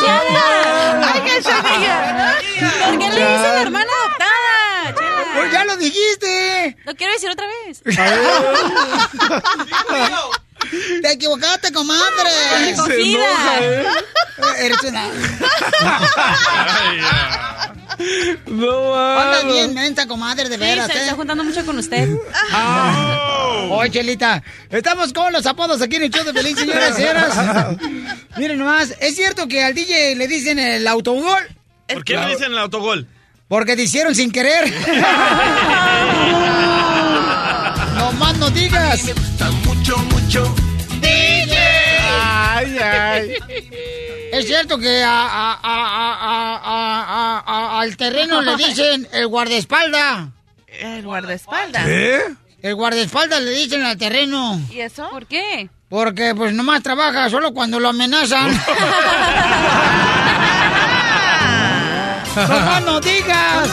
Chela. ¡Ay, qué chavilla! ¿Por qué le dicen la hermana adoptada? Chela. Pues ya lo dijiste. Lo quiero decir otra vez. Te equivocaste, comadre. Se enoja, ¿eh? Eres una... No, Anda bien mensa, comadre, de Sí, veras, se ¿eh? está juntando mucho con usted. Oye, Chelita, estamos con los apodos aquí en el show de Pelín, señoras y señoras. Miren nomás, ¿es cierto que al DJ le dicen el autogol? ¿Por qué le dicen el autogol? Porque te hicieron sin querer. no más no digas. Me gusta mucho, mucho. DJ. Ay, ay. Es cierto que a- a- a- a- a- a- a- al terreno le dicen el guardaespalda. El guardaespaldas. ¿Eh? El guardaespaldas le dicen al terreno. ¿Y eso? ¿Por qué? Porque pues nomás trabaja solo cuando lo amenazan. ¡No más no digas!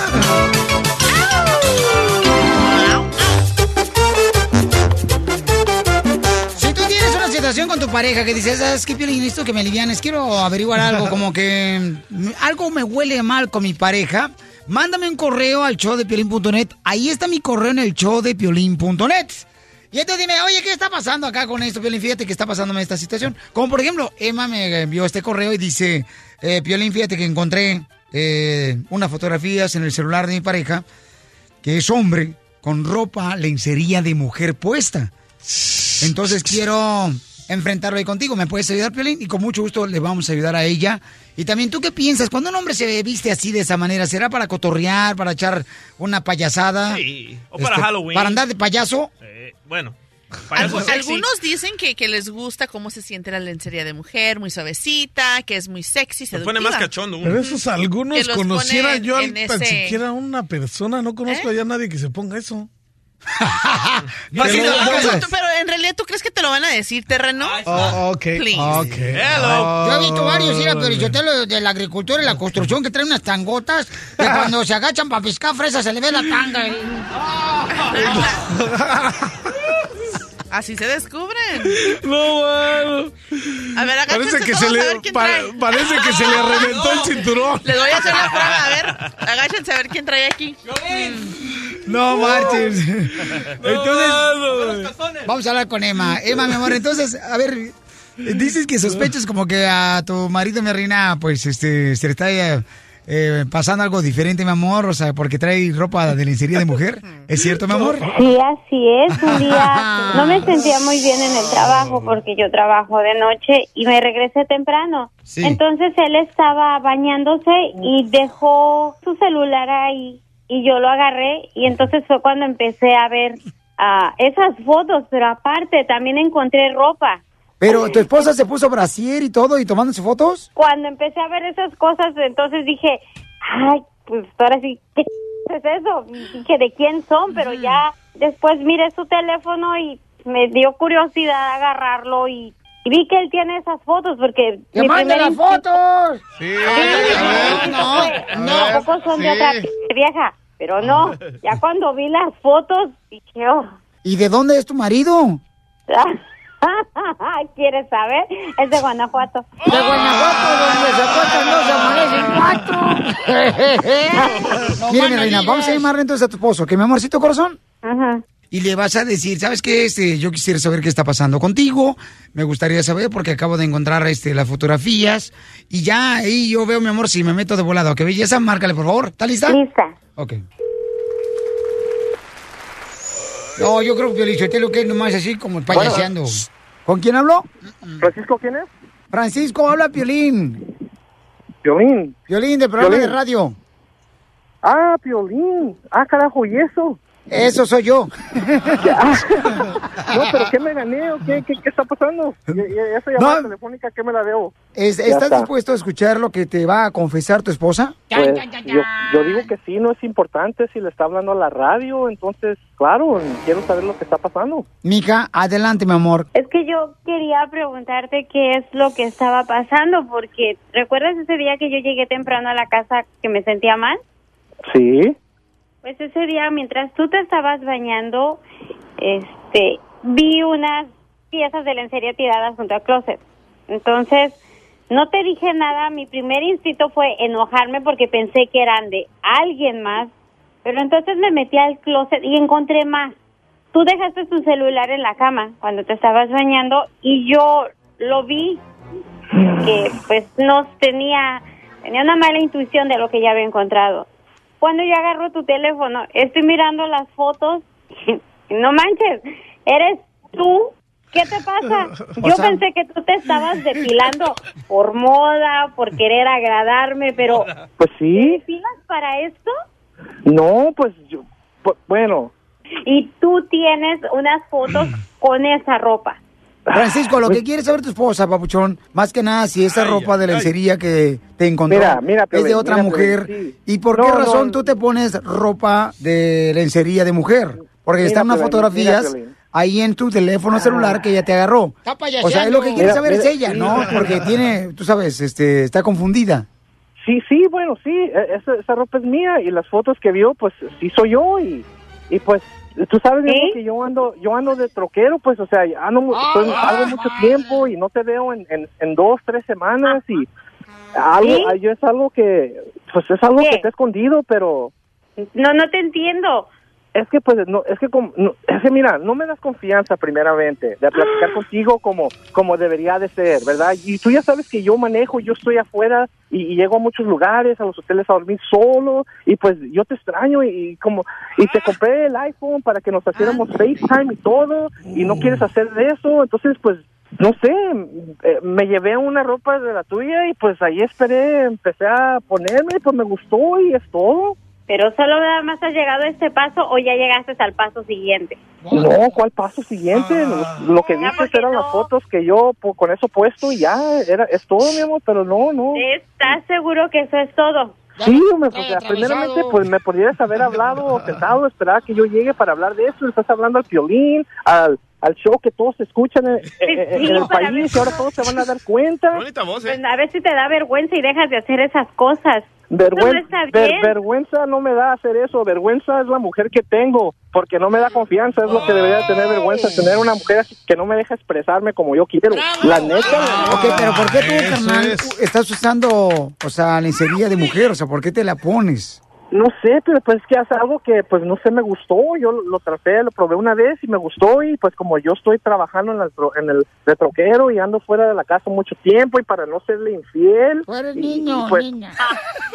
Con tu pareja que dices, ¿sabes qué, Piolín? Necesito que me alivianes, quiero averiguar algo, como que mm, algo me huele mal con mi pareja, mándame un correo al showdepiolín.net. Ahí está mi correo en el showdepiolín.net. Y entonces dime, oye, ¿qué está pasando acá con esto, Piolín? Fíjate que está pasándome esta situación. Como por ejemplo, Emma me envió este correo y dice, eh, Piolín, fíjate que encontré eh, unas fotografías en el celular de mi pareja que es hombre con ropa lencería de mujer puesta. Entonces quiero enfrentarlo ahí contigo. ¿Me puedes ayudar, Piolín? Y con mucho gusto le vamos a ayudar a ella. Y también, ¿tú qué piensas? Cuando un hombre se viste así de esa manera, ¿será para cotorrear, para echar una payasada? Sí, o para Este, Halloween. ¿Para andar de payaso? Eh, bueno, payaso sexy. Algunos dicen que, que les gusta cómo se siente la lencería de mujer, muy suavecita, que es muy sexy, Se pone más cachondo uno. Pero esos algunos conociera yo al- tan ese- siquiera una persona. No conozco ¿Eh? allá a nadie que se ponga eso. No, no, pero, en realidad, ¿tú crees que te lo van a decir, terreno? Oh, ok. Please. Ok. Hello. Yo he visto varios, mira, pero yo te lo de la agricultura y la construcción que traen unas tangotas que cuando se agachan para piscar fresas se le ve la tanga. Así se descubren. No, mano. A ver, agáchense Parece que, se a ver le, quién pa- trae. parece que se le reventó el cinturón. Les voy a hacer la prueba, a ver. Agáchense a ver quién trae aquí. No marches. Entonces, vamos a hablar con Emma. Emma, mi amor, entonces, a ver, dices que sospechas como que a tu marido, mi reina, pues, este, se le está eh, eh, pasando algo diferente, mi amor, o sea, porque trae ropa de lencería de mujer. ¿Es cierto, mi amor? Sí, así es. Un día no me sentía muy bien en el trabajo porque yo trabajo de noche y me regresé temprano. Sí. Entonces él estaba bañándose y dejó su celular ahí y yo lo agarré y entonces fue cuando empecé a ver ah, esas fotos, pero aparte también encontré ropa. Pero tu esposa se puso brasier y todo y tomándose fotos. Cuando empecé a ver esas cosas, entonces dije, ay, pues ahora sí, ¿qué es eso? Y Dije, ¿de quién son? Pero ya después miré su teléfono y me dio curiosidad agarrarlo y vi que él tiene esas fotos porque... ¡Que mi mande primer las instinto- fotos! Sí. Sí, no, fue, no. Tampoco son de Sí. otra vieja, pero no, ya cuando vi las fotos dije, oh, ¿Y de dónde es tu marido? ¿Quieres saber? Es de Guanajuato. De Guanajuato, donde se cuentan no se amanecen cuatro. Mira, mi reina, vamos a llamarle entonces a tu esposo, que mi amorcito corazón. Ajá. Y le vas a decir, ¿sabes qué? Este, yo quisiera saber qué está pasando contigo. Me gustaría saber porque acabo de encontrar este, las fotografías. Y ya ahí yo veo, mi amor, si me meto de volado. ¿Qué belleza? Márcale, por favor. ¿Está lista? Lista. Ok. No, yo creo que Lichotelo que es nomás así como payaseando. ¿Con quién habló? ¿Francisco quién es? Francisco, habla Piolín. Piolín. Piolín, del programa Piolín. de radio. Ah, Piolín. Ah, carajo, ¿y eso? Eso soy yo. No, pero ¿qué me gané o qué, qué, qué está pasando? Esa llamada telefónica, ¿qué me la debo? Es- ¿Estás está. dispuesto a escuchar lo que te va a confesar tu esposa? Pues, yo, yo digo que sí, no es importante si le está hablando a la radio, entonces, claro, quiero saber lo que está pasando. Mija, adelante, mi amor. Es que yo quería preguntarte qué es lo que estaba pasando, porque ¿recuerdas ese día que yo llegué temprano a la casa que me sentía mal? Sí. Pues ese día, mientras tú te estabas bañando, este, vi unas piezas de lencería tiradas junto al closet. Entonces, no te dije nada. Mi primer instinto fue enojarme porque pensé que eran de alguien más. Pero entonces me metí al closet y encontré más. Tú dejaste tu celular en la cama cuando te estabas bañando y yo lo vi que pues no tenía tenía una mala intuición de lo que ya había encontrado. Cuando yo agarro tu teléfono, estoy mirando las fotos, no manches, eres tú. ¿Qué te pasa? O Yo sea- pensé que tú te estabas depilando por moda, por querer agradarme, pero Pues ¿te sí. depilas para esto? No, pues yo, bueno, Y tú tienes unas fotos con esa ropa. Francisco, lo que quiere saber tu esposa, papuchón, más que nada si esa ropa de lencería que te encontró Mira, mira, es de otra mira, mujer. Sí. ¿Y por No, qué no, razón no. tú te pones ropa de lencería de mujer? Porque Mira, están unas fotografías ahí en tu teléfono celular que ella te agarró. O sea, es lo que quiere saber mira, es ella. ¿no? Porque tiene, tú sabes, este, está confundida. sí, sí, bueno, sí, e- esa, esa ropa es mía y las fotos que vio, pues sí soy yo y, y pues tú sabes amor, que yo ando yo ando de troquero, pues, o sea, ando, mu- estoy- salgo mucho tiempo y no te veo en, en, en dos, tres semanas y algo, ¿Sí? yo es algo que, pues es algo ¿Qué? que está escondido, pero No, no te entiendo. Es que pues no, es que como, no, es que mira, no me das confianza primeramente de platicar contigo como como debería de ser, ¿verdad? Y tú ya sabes que yo manejo, yo estoy afuera y, y llego a muchos lugares, a los hoteles a dormir solo y pues yo te extraño y, y como y te compré el iPhone para que nos haciéramos FaceTime y todo y no quieres hacer de eso, entonces pues no sé, eh, me llevé una ropa de la tuya y pues ahí esperé, empecé a ponerme, pues me gustó y es todo. Pero solo nada más has llegado a este paso o ya llegaste al paso siguiente. No, ¿cuál paso siguiente? Lo, lo que dices eran las fotos que yo po- con eso puesto y ya, era, es todo, mi amor, pero no, no. ¿Estás seguro que eso es todo? Sí, hombre, o sea, primeramente, pues me podrías haber hablado, sentado, esperar a que yo llegue para hablar de eso. Estás hablando al violín, al, al show que todos escuchan en, en- en sí, el país ver. y ahora todos se van a dar cuenta. ¿eh? Pues a ver si te da vergüenza y dejas de hacer esas cosas. Vergüenza, no ver- vergüenza no me da hacer eso, vergüenza es la mujer que tengo, porque no me da confianza, es lo que debería tener vergüenza, tener una mujer que no me deja expresarme como yo quiero. La neta, la Ok, pero ¿por qué tú, carnal, es. estás usando, o sea, lencería de mujer? O sea, ¿por qué te la pones? No sé, pero pues es que hace algo que pues no sé, me gustó, yo lo, lo traté, lo probé una vez y me gustó y pues como yo estoy trabajando en el, en el de troquero y ando fuera de la casa mucho tiempo y para no serle infiel. Tú eres y- niño, y, pues,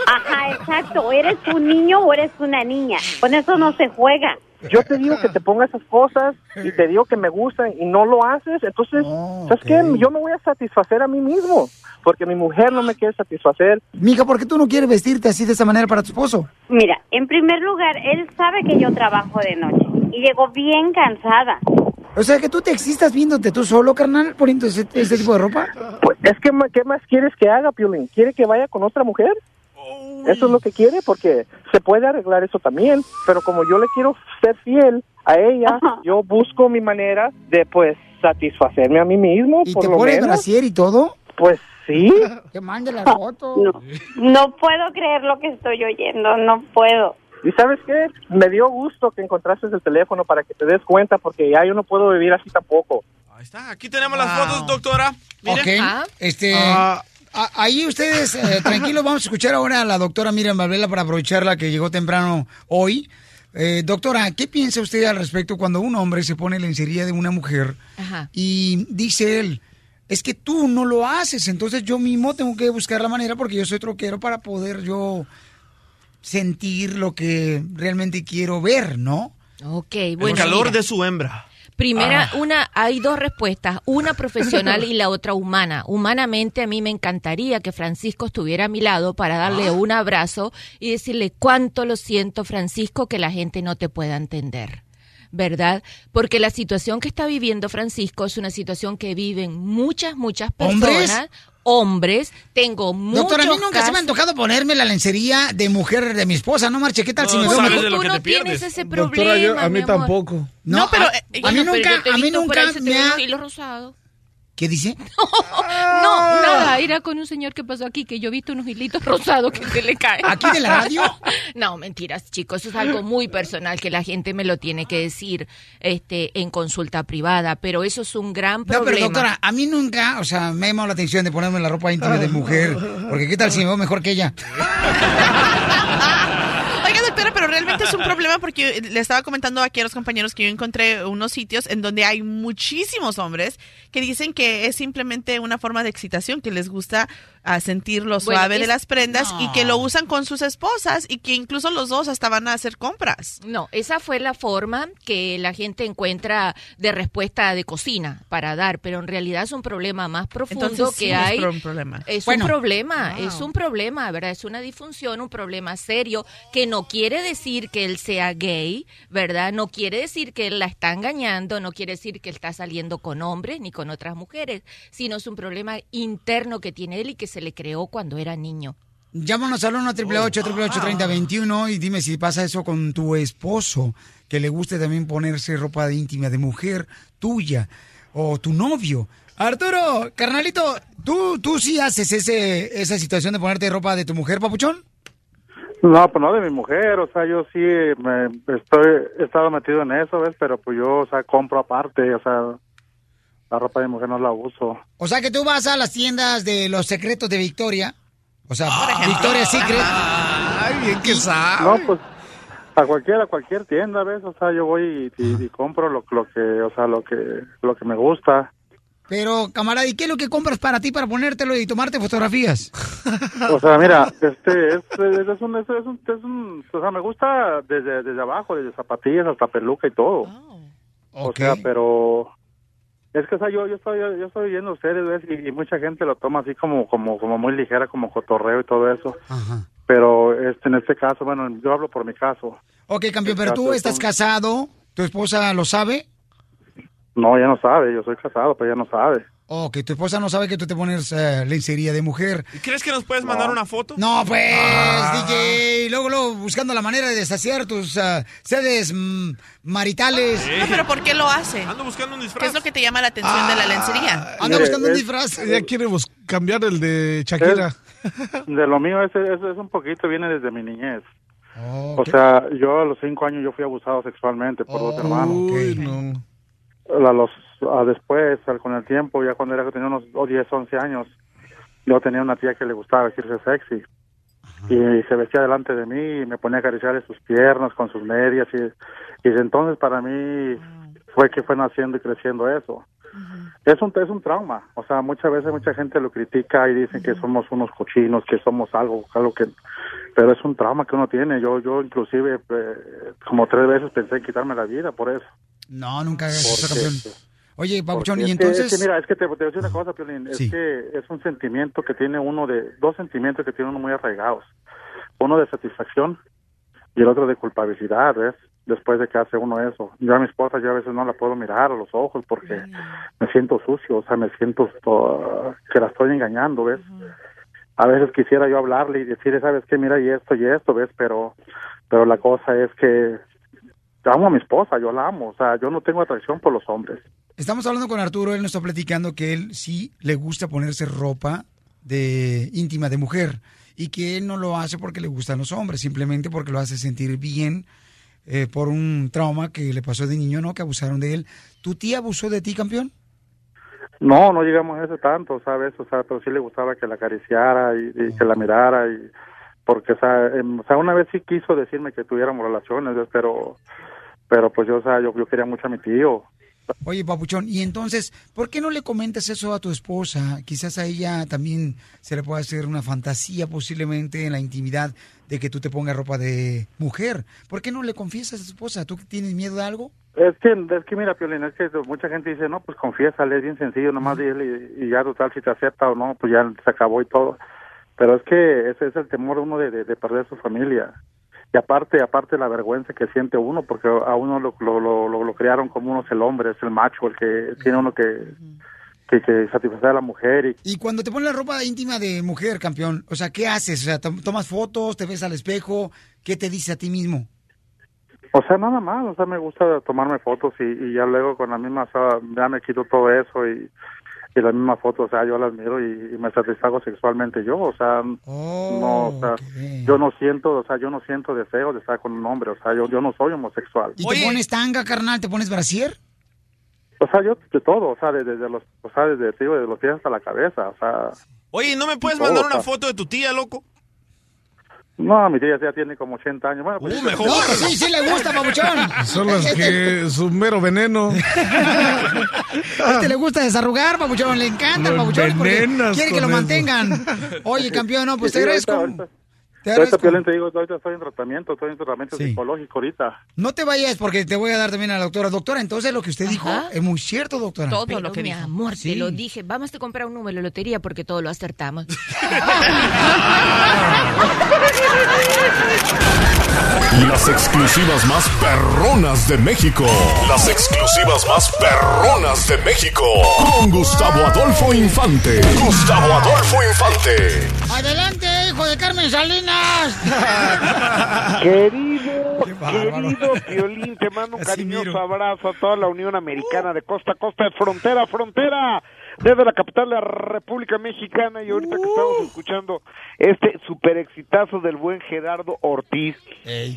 Ajá, exacto. Eres un niño o eres una niña. Con eso no se juega. Yo te digo que te ponga esas cosas y te digo que me gustan y no lo haces, entonces, ¿sabes qué? Yo me voy a satisfacer a mí mismo, porque mi mujer no me quiere satisfacer. Mija, ¿por qué tú no quieres vestirte así de esa manera para tu esposo? Mira, en primer lugar, él sabe que yo trabajo de noche y llegó bien cansada. O sea, que tú te existas viéndote tú solo, carnal, poniendo ese, ese tipo de ropa. Pues es que, ¿qué más quieres que haga, Piolín? ¿Quiere que vaya con otra mujer? Eso es lo que quiere, porque se puede arreglar eso también, pero como yo le quiero ser fiel a ella, yo busco mi manera de, pues, satisfacerme a mí mismo, ¿Y por te lo pones menos. brasier y todo? Pues sí. Que mande la foto. No, no puedo creer lo que estoy oyendo, no puedo. ¿Y sabes qué? Me dio gusto que encontraste el teléfono para que te des cuenta, porque ya yo no puedo vivir así tampoco. Ahí está, aquí tenemos las fotos, doctora. Mire. Ok, este... Ah. Ahí ustedes, eh, tranquilos, vamos a escuchar ahora a la doctora Miriam Valvela para aprovecharla que llegó temprano hoy. Eh, doctora, ¿qué piensa usted al respecto cuando un hombre se pone lencería de una mujer Ajá. y dice él, es que tú no lo haces, entonces yo mismo tengo que buscar la manera porque yo soy troquero para poder yo sentir lo que realmente quiero ver, ¿no? Ok, El bueno. calor mira. de su hembra. Primera, Ah. una, hay dos respuestas, una profesional y la otra humana. Humanamente a mí me encantaría que Francisco estuviera a mi lado para darle un abrazo y decirle cuánto lo siento, Francisco, que la gente no te pueda entender. ¿Verdad? Porque la situación que está viviendo Francisco es una situación que viven muchas, muchas personas. ¿Hombres? Hombres. Tengo muchos Doctora, a mí nunca se me ha antojado ponerme la lencería de mujer de mi esposa, ¿no, Marche? ¿Qué tal si me veo mejor? tú no tienes ese Doctora, problema, yo- a mí mi amor. tampoco. No, pero, a, a mí Bueno, pero nunca, a mí nunca me ha... ¿Qué dice? No, nada, era con un señor que pasó aquí, que yo he visto unos hilitos rosados que se le caen. ¿Aquí de la radio? No, mentiras, chicos, eso es algo muy personal que la gente me lo tiene que decir este, en consulta privada, pero eso es un gran No, problema. pero doctora, a mí nunca, o sea, me ha llamado la atención de ponerme la ropa íntima de mujer, porque ¿qué tal si me veo mejor que ella? Pero realmente es un problema porque le estaba comentando aquí a los compañeros que yo encontré unos sitios en donde hay muchísimos hombres que dicen que es simplemente una forma de excitación, que les gusta ah, sentir lo Bueno, suave de es- las prendas y que lo usan con sus esposas y que incluso los dos hasta van a hacer compras. No, esa fue la forma que la gente encuentra de respuesta de cocina para dar, pero en realidad es un problema más profundo Entonces, que es hay. pro- un problema. Es Bueno. un problema, Wow. es un problema, ¿verdad? Es una disfunción, un problema serio que no quiere decir que él sea gay, ¿verdad? No quiere decir que él la está engañando, no quiere decir que él está saliendo con hombres ni con otras mujeres, sino es un problema interno que tiene él y que se le creó cuando era niño. Llámanos al 1 888 3021 y dime si pasa eso con tu esposo, que le guste también ponerse ropa de íntima de mujer tuya o tu novio. Arturo, carnalito, ¿tú, tú sí haces ese, esa situación de ponerte ropa de tu mujer, papuchón? No, pues no de mi mujer, o sea, yo sí me estoy, he estado metido en eso, ¿ves? Pero pues yo, o sea, compro aparte, o sea, la ropa de mi mujer no la uso. O sea que tú vas a las tiendas de los secretos de Victoria, o sea, Victoria Secret. Ay, bien que sabe. No, pues a cualquiera, a cualquier tienda, ¿ves? O sea, yo voy y, y- y compro lo, lo que, o sea, lo que, lo que me gusta. Pero, camarada, ¿y qué es lo que compras para ti para ponértelo y tomarte fotografías? O sea, mira, este, es, es, es un, es, es un, es un- o sea, me gusta desde, desde abajo, desde zapatillas hasta peluca y todo. O sea, pero es que, o sea, yo, yo estoy, yo estoy viendo ustedes, ¿ves? Y, y mucha gente lo toma así como, como, como muy ligera, como cotorreo y todo eso. Pero, este, en este caso, bueno, yo hablo por mi caso. Ok, campeón, pero tú estás son- casado, ¿tu esposa lo sabe? No, ella no sabe, yo soy casado, pero ella no sabe. O que tu esposa no sabe que tú te pones eh, lencería de mujer. ¿Crees que nos puedes mandar una foto? No, pues, Ah. DJ. Y luego, luego, buscando la manera de saciar tus ah, sedes mm, maritales. No, pero ¿por qué lo hace? Ando buscando un disfraz. ¿Qué es lo que te llama la atención de la lencería? Anda buscando un disfraz. Ella quiere bus- cambiar el de Shakira. De lo mío, ese, ese es un poquito, viene desde mi niñez. Oh, O sea, yo a los cinco años yo fui abusado sexualmente por dos hermanos. Uy, no. A los, a después, al- con el tiempo, ya cuando era tenía unos oh, 10, 11 años, yo tenía una tía que le gustaba vestirse sexy. Y se vestía delante de mí y me ponía a acariciarle sus piernas con sus medias. Y, y desde entonces para mí fue que fue naciendo y creciendo eso. Es un, es un trauma. O sea, muchas veces mucha gente lo critica y dicen que somos unos cochinos, que somos algo, algo que... Pero es un trauma que uno tiene. Yo, yo inclusive eh, como tres veces pensé en quitarme la vida por eso. No, nunca hagas eso, campeón. Oye, Papuchón, Porque y es que- entonces... es que mira, es que te, te voy a decir una cosa, Piolín, Sí. es que es un sentimiento que tiene uno de, dos sentimientos que tiene uno muy arraigados. Uno de satisfacción y el otro de culpabilidad, ¿ves? Después de que hace uno eso. Yo a mi esposa yo a veces no la puedo mirar a los ojos porque me siento sucio, o sea, me siento to- que la estoy engañando, ¿ves? A veces quisiera yo hablarle y decirle, ¿sabes qué? Mira, y esto y esto, ¿ves? Pero, pero la cosa es que amo a mi esposa, yo la amo, o sea, yo no tengo atracción por los hombres. Estamos hablando con Arturo, él nos está platicando que él sí le gusta ponerse ropa de íntima de mujer y que él no lo hace porque le gustan los hombres, simplemente porque lo hace sentir bien eh, por un trauma que le pasó de niño, ¿no? Que abusaron de él. ¿Tu tía abusó de ti, campeón? No, no llegamos a eso tanto, ¿sabes? O sea, pero sí le gustaba que la acariciara y, y que la mirara y porque, o sea, em, o sea, una vez sí quiso decirme que tuviéramos relaciones, pero, pero pues yo, o sea, yo, yo quería mucho a mi tío. Oye, papuchón, y entonces, ¿por qué no le comentas eso a tu esposa? Quizás a ella también se le pueda hacer una fantasía posiblemente en la intimidad de que tú te pongas ropa de mujer. ¿Por qué no le confiesas a tu esposa? ¿Tú tienes miedo de algo? Es que, es que mira, Piolín, es que mucha gente dice, no, pues confiésale, es bien sencillo, nomás dile y, y ya total, si te acepta o no, pues ya se acabó y todo. Pero es que ese es el temor uno de, de, de perder su familia. Y aparte, aparte la vergüenza que siente uno, porque a uno lo, lo, lo, crearon como uno es el hombre, es el macho, el que tiene uno que, que, que satisfacer a la mujer y Y cuando te pones la ropa íntima de mujer, campeón, o sea, ¿qué haces? O sea, tom- tomas fotos, te ves al espejo, ¿qué te dice a ti mismo? O sea, nada más, o sea, me gusta tomarme fotos y, y ya luego con la misma, o sea, ya me quito todo eso y, y las mismas fotos, o sea, yo las miro y, y me satisfago sexualmente yo, o sea, no, o sea, yo no siento, o sea, yo no siento deseo de estar con un hombre, o sea, yo, yo no soy homosexual. ¿Y te pones tanga, carnal? ¿Te pones brasier? O sea, yo de todo, o sea, desde, desde los, o sea, desde, digo, desde los pies hasta la cabeza, o sea, Oye, ¿no me puedes Todo, mandar o una sea. foto de tu tía, loco? No, mi tía ya tiene como 80 años, bueno, pues, Uh, mejor. No, sí, sí le gusta, papuchón. Son las que es un mero veneno. A este le gusta desarrugar, papuchón, le encanta el papuchón quiere que lo eso. mantengan. Oye, campeón, no, pues te Sí, agradezco. ahorita- Te Ahorita. Piolín, te digo, ahorita estoy en tratamiento, estoy en tratamiento Sí. psicológico ahorita. No te vayas porque te voy a dar también a la doctora. Doctora, entonces lo que usted dijo es muy cierto, doctora. Todo mi amor, Sí. te lo dije. Vamos a comprar un número de lotería porque todo lo acertamos. Las exclusivas más perronas de México. Las exclusivas más perronas de México. Con Gustavo Adolfo Infante. Gustavo Adolfo Infante. Adelante, hijo de Carmen Salinas. Querido, querido Violín, te mando un cariñoso abrazo a toda la Unión Americana de costa a costa, de frontera a frontera, desde la capital de la República Mexicana y ahorita que estamos escuchando este super exitazo del buen Gerardo Ortiz. Eh,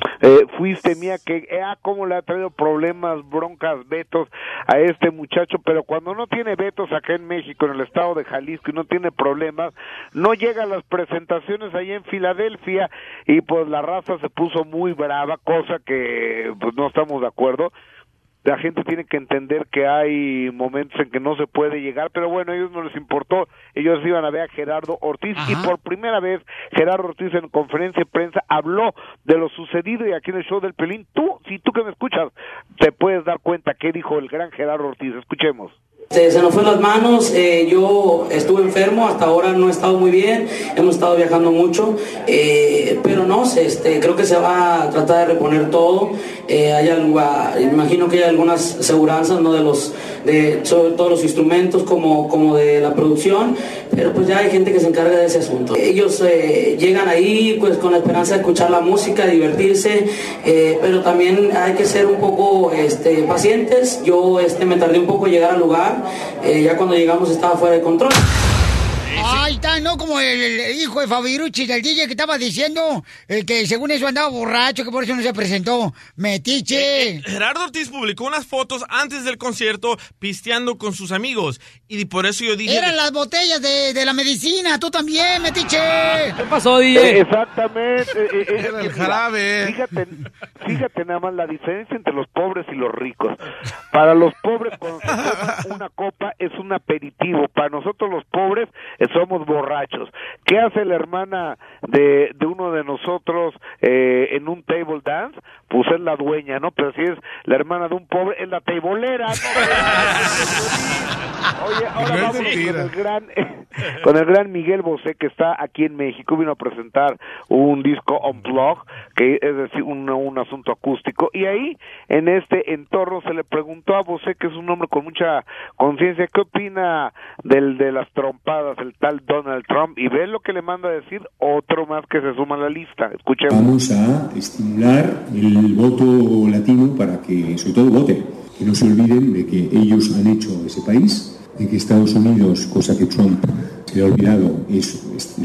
fuiste mía que, ah, cómo le ha traído problemas, broncas, vetos a este muchacho, pero cuando no tiene vetos acá en México, en el estado de Jalisco y no tiene problemas, no llega a las presentaciones allá en Filadelfia y pues la raza se puso muy brava, cosa que pues no estamos de acuerdo. La gente tiene que entender que hay momentos en que no se puede llegar, pero bueno, a ellos no les importó. Ellos iban a ver a Gerardo Ortiz y por primera vez Gerardo Ortiz en conferencia de prensa habló de lo sucedido y aquí en el show del Pelín. Tú, si tú que me escuchas, te puedes dar cuenta qué dijo el gran Gerardo Ortiz. Escuchemos. Se, nos fue las manos, eh, yo estuve enfermo, hasta ahora no he estado muy bien, hemos estado viajando mucho, eh, pero no, se- este, creo que se va a tratar de reponer todo. Eh, hay algo, ah, imagino que hay algunas seguranzas, ¿no? De los, de sobre todos los instrumentos como, como de la producción, pero pues ya hay gente que se encarga de ese asunto. Ellos llegan ahí pues con la esperanza de escuchar la música, divertirse, pero también hay que ser un poco este, pacientes. Yo este, me tardé un poco en llegar al lugar, eh, ya cuando llegamos estaba fuera de control. Ahí está, ¿no? Como el, el hijo de Fabirucci del DJ que estaba diciendo eh, que según eso andaba borracho, que por eso no se presentó. Metiche. Gerardo Ortiz publicó unas fotos antes del concierto pisteando con sus amigos. Y por eso yo dije... Eran las botellas de, de la medicina, tú también, Metiche. ¿Qué pasó, Eh, exactamente. eh, eh, Era el jarabe. Fíjate, fíjate nada más la diferencia entre los pobres y los ricos. Para los pobres cuando se toman una copa es un aperitivo. Para nosotros los pobres eh, borrachos. ¿Qué hace la hermana de, de uno de nosotros eh, en un table dance? Pues es la dueña, ¿no? Pero si es la hermana de un pobre, es la tableera. ¿no? Oye, ahora No vamos con el gran con el gran Miguel Bosé que está aquí en México vino a presentar un disco on blog que es decir un, un asunto acústico y ahí en este entorno se le preguntó a Bosé que es un hombre con mucha conciencia qué opina del de las trompadas el tal Donald Trump y ve lo que le manda a decir otro más que se suma a la lista escuchemos Vamos a estimular el voto latino para que, sobre todo, voten. Que no se olviden de que ellos han hecho ese país, de que Estados Unidos, cosa que Trump se le ha olvidado, es,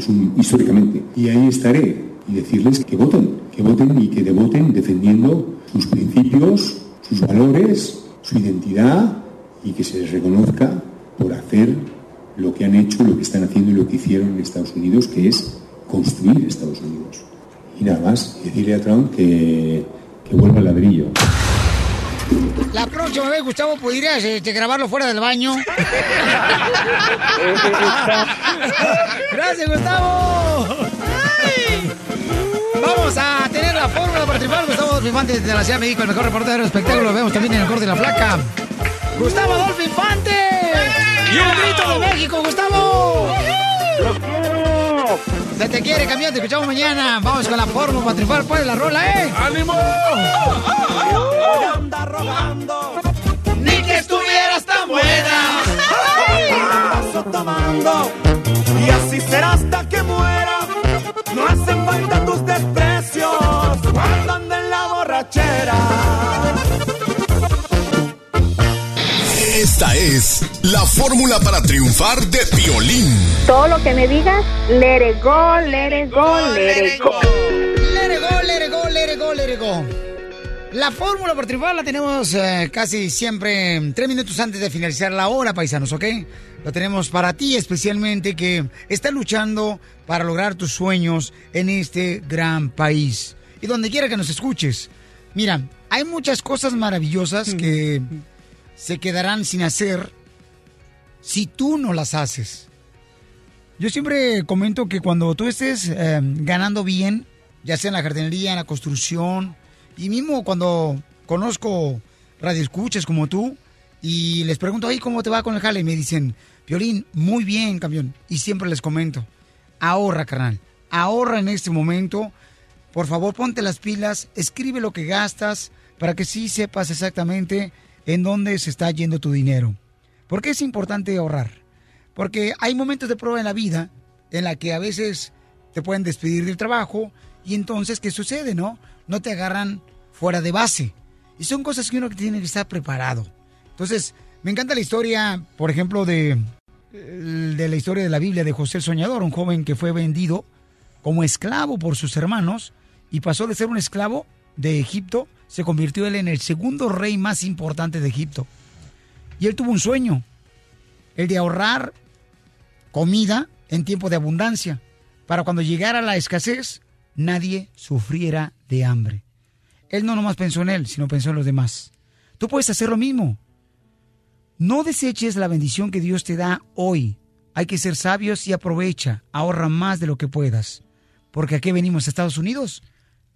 un, históricamente. Y ahí estaré y decirles que voten, que voten y que voten defendiendo sus principios, sus valores, su identidad y que se les reconozca por hacer lo que han hecho, lo que están haciendo y lo que hicieron en Estados Unidos, que es construir Estados Unidos. Y nada más, decirle a Trump que, que vuelva al ladrillo. La próxima vez, Gustavo, podrías este, grabarlo fuera del baño. Gracias, Gustavo. Ay. Vamos a tener la fórmula para triunfar. Gustavo Adolfo Infante de la Ciudad de México, el mejor reportero del espectáculo. Lo vemos también en el corte de la placa. Gustavo Adolfo Infante. Y un grito de México, Gustavo. Se te quiere, campeón. Te escuchamos mañana. Vamos con la fórmula para triunfar. Pues la rola, ¿eh? ¡Ánimo! anda rogando Ni que estuvieras tan buena. paso tomando y así será hasta que muera. No hacen falta tus desprecios cuando ande en la borrachera. Esta es la fórmula para triunfar de violín. Todo lo que me digas, let it go, let it go, let it go. Let it go, let it go, let it go, let it go. La fórmula para triunfar la tenemos eh, casi siempre tres minutos antes de finalizar la hora, paisanos, ¿ok? Lo tenemos para ti especialmente que está luchando para lograr tus sueños en este gran país. Y donde quiera que nos escuches. Mira, hay muchas cosas maravillosas que se quedarán sin hacer si tú no las haces. Yo siempre comento que cuando tú estés eh, ganando bien, ya sea en la jardinería, en la construcción, y mismo cuando conozco radioescuchas como tú, y les pregunto, ay, ¿cómo te va con el jale? Y me dicen, Violín, muy bien, campeón. Y siempre les comento, ahorra, carnal, ahorra en este momento. Por favor, ponte las pilas, escribe lo que gastas para que sí sepas exactamente en dónde se está yendo tu dinero. ¿Por qué es importante ahorrar? Porque hay momentos de prueba en la vida en la que a veces te pueden despedir del trabajo y entonces, ¿qué sucede, no? No te agarran fuera de base. Y son cosas que uno tiene que estar preparado. Entonces, me encanta la historia, por ejemplo, de, de la historia de la Biblia de José el Soñador, un joven que fue vendido como esclavo por sus hermanos y pasó de ser un esclavo de Egipto, se convirtió él en el segundo rey más importante de Egipto. Y él tuvo un sueño, el de ahorrar comida en tiempo de abundancia, para cuando llegara la escasez, nadie sufriera de hambre. Él no nomás pensó en él, sino pensó en los demás. Tú puedes hacer lo mismo. No deseches la bendición que Dios te da hoy. Hay que ser sabios y aprovecha, ahorra más de lo que puedas. Porque aquí venimos a Estados Unidos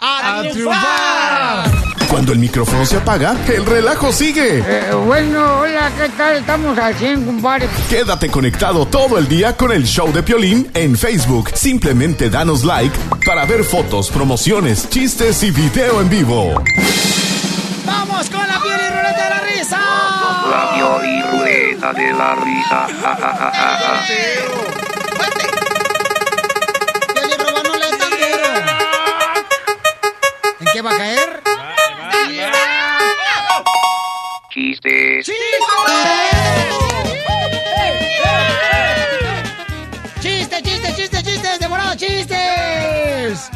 a, triunfar. Cuando el micrófono se apaga, el relajo sigue. Eh, bueno, hola, ¿qué tal? Estamos al 100, compadre. Quédate conectado todo el día con el show de Piolín en Facebook. Simplemente danos like para ver fotos, promociones, chistes y video en vivo. ¡Vamos con la piel y ruleta de la risa! La y ruleta de la risa. Qué va a caer? Chistes. ¡Chistes, chistes, chistes, chistes! ¡Devorado chistes!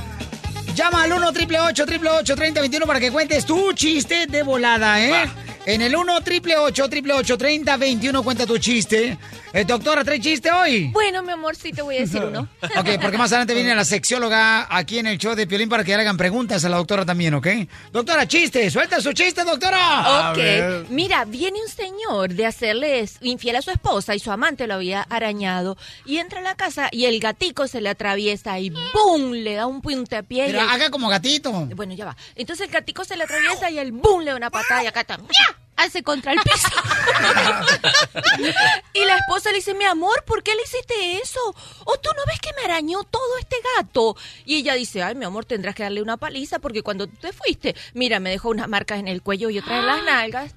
Llama al 1 triple 8 triple 8 3021 para que cuentes tu chiste de volada, ¿eh? En el 1 triple 8 triple 8 3021 cuenta tu chiste. Eh, doctora, ¿trae chiste hoy? Bueno, mi amor, sí te voy a decir uno. Ok, porque más adelante viene la sexióloga aquí en el show de Piolín para que le hagan preguntas a la doctora también, ¿ok? Doctora, chiste, suelta su chiste, doctora. Ok, mira, viene un señor de hacerle infiel a su esposa y su amante lo había arañado y entra a la casa y el gatico se le atraviesa y ¡boom! le da un puntapié. y Pero el- haga como gatito. Bueno, ya va. Entonces el gatico se le atraviesa y el ¡boom! le da una patada y acá está ¡mia! Hace contra el piso. y la esposa le dice, mi amor, ¿por qué le hiciste eso? ¿O tú no ves que me arañó todo este gato? Y ella dice, ay, mi amor, tendrás que darle una paliza porque cuando te fuiste, mira, me dejó unas marcas en el cuello y otras en las nalgas.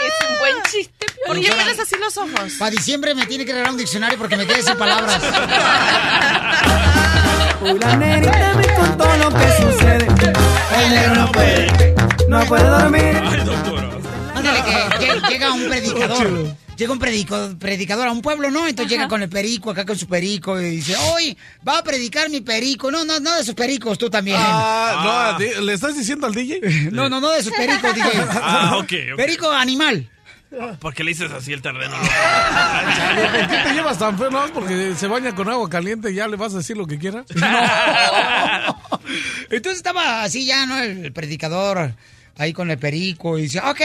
Es un buen chiste. ¿Por qué tienes así los ojos? Para diciembre me tiene que regalar un diccionario porque me quedé sin palabras. Uy, la negrita me contó lo que sucede. El negro no puede, no puede dormir. Ándale, que lle- llega un predicador. Llega un predico- predicador a un pueblo, ¿no? Entonces llega con el perico, acá con su perico, y dice, hoy va a predicar mi perico. No, no, no de sus pericos, tú también. Ah, no, di- ¿le estás diciendo al DJ? No, no, no de sus pericos, DJ. Ah, ok. Perico animal. ¿Por qué le dices así el terreno? ¿Por qué te llevas tan feo? No, porque se baña con agua caliente y ya le vas a decir lo que quiera. Entonces estaba así ya, ¿no? El, el predicador ahí con el perico y dice, ok,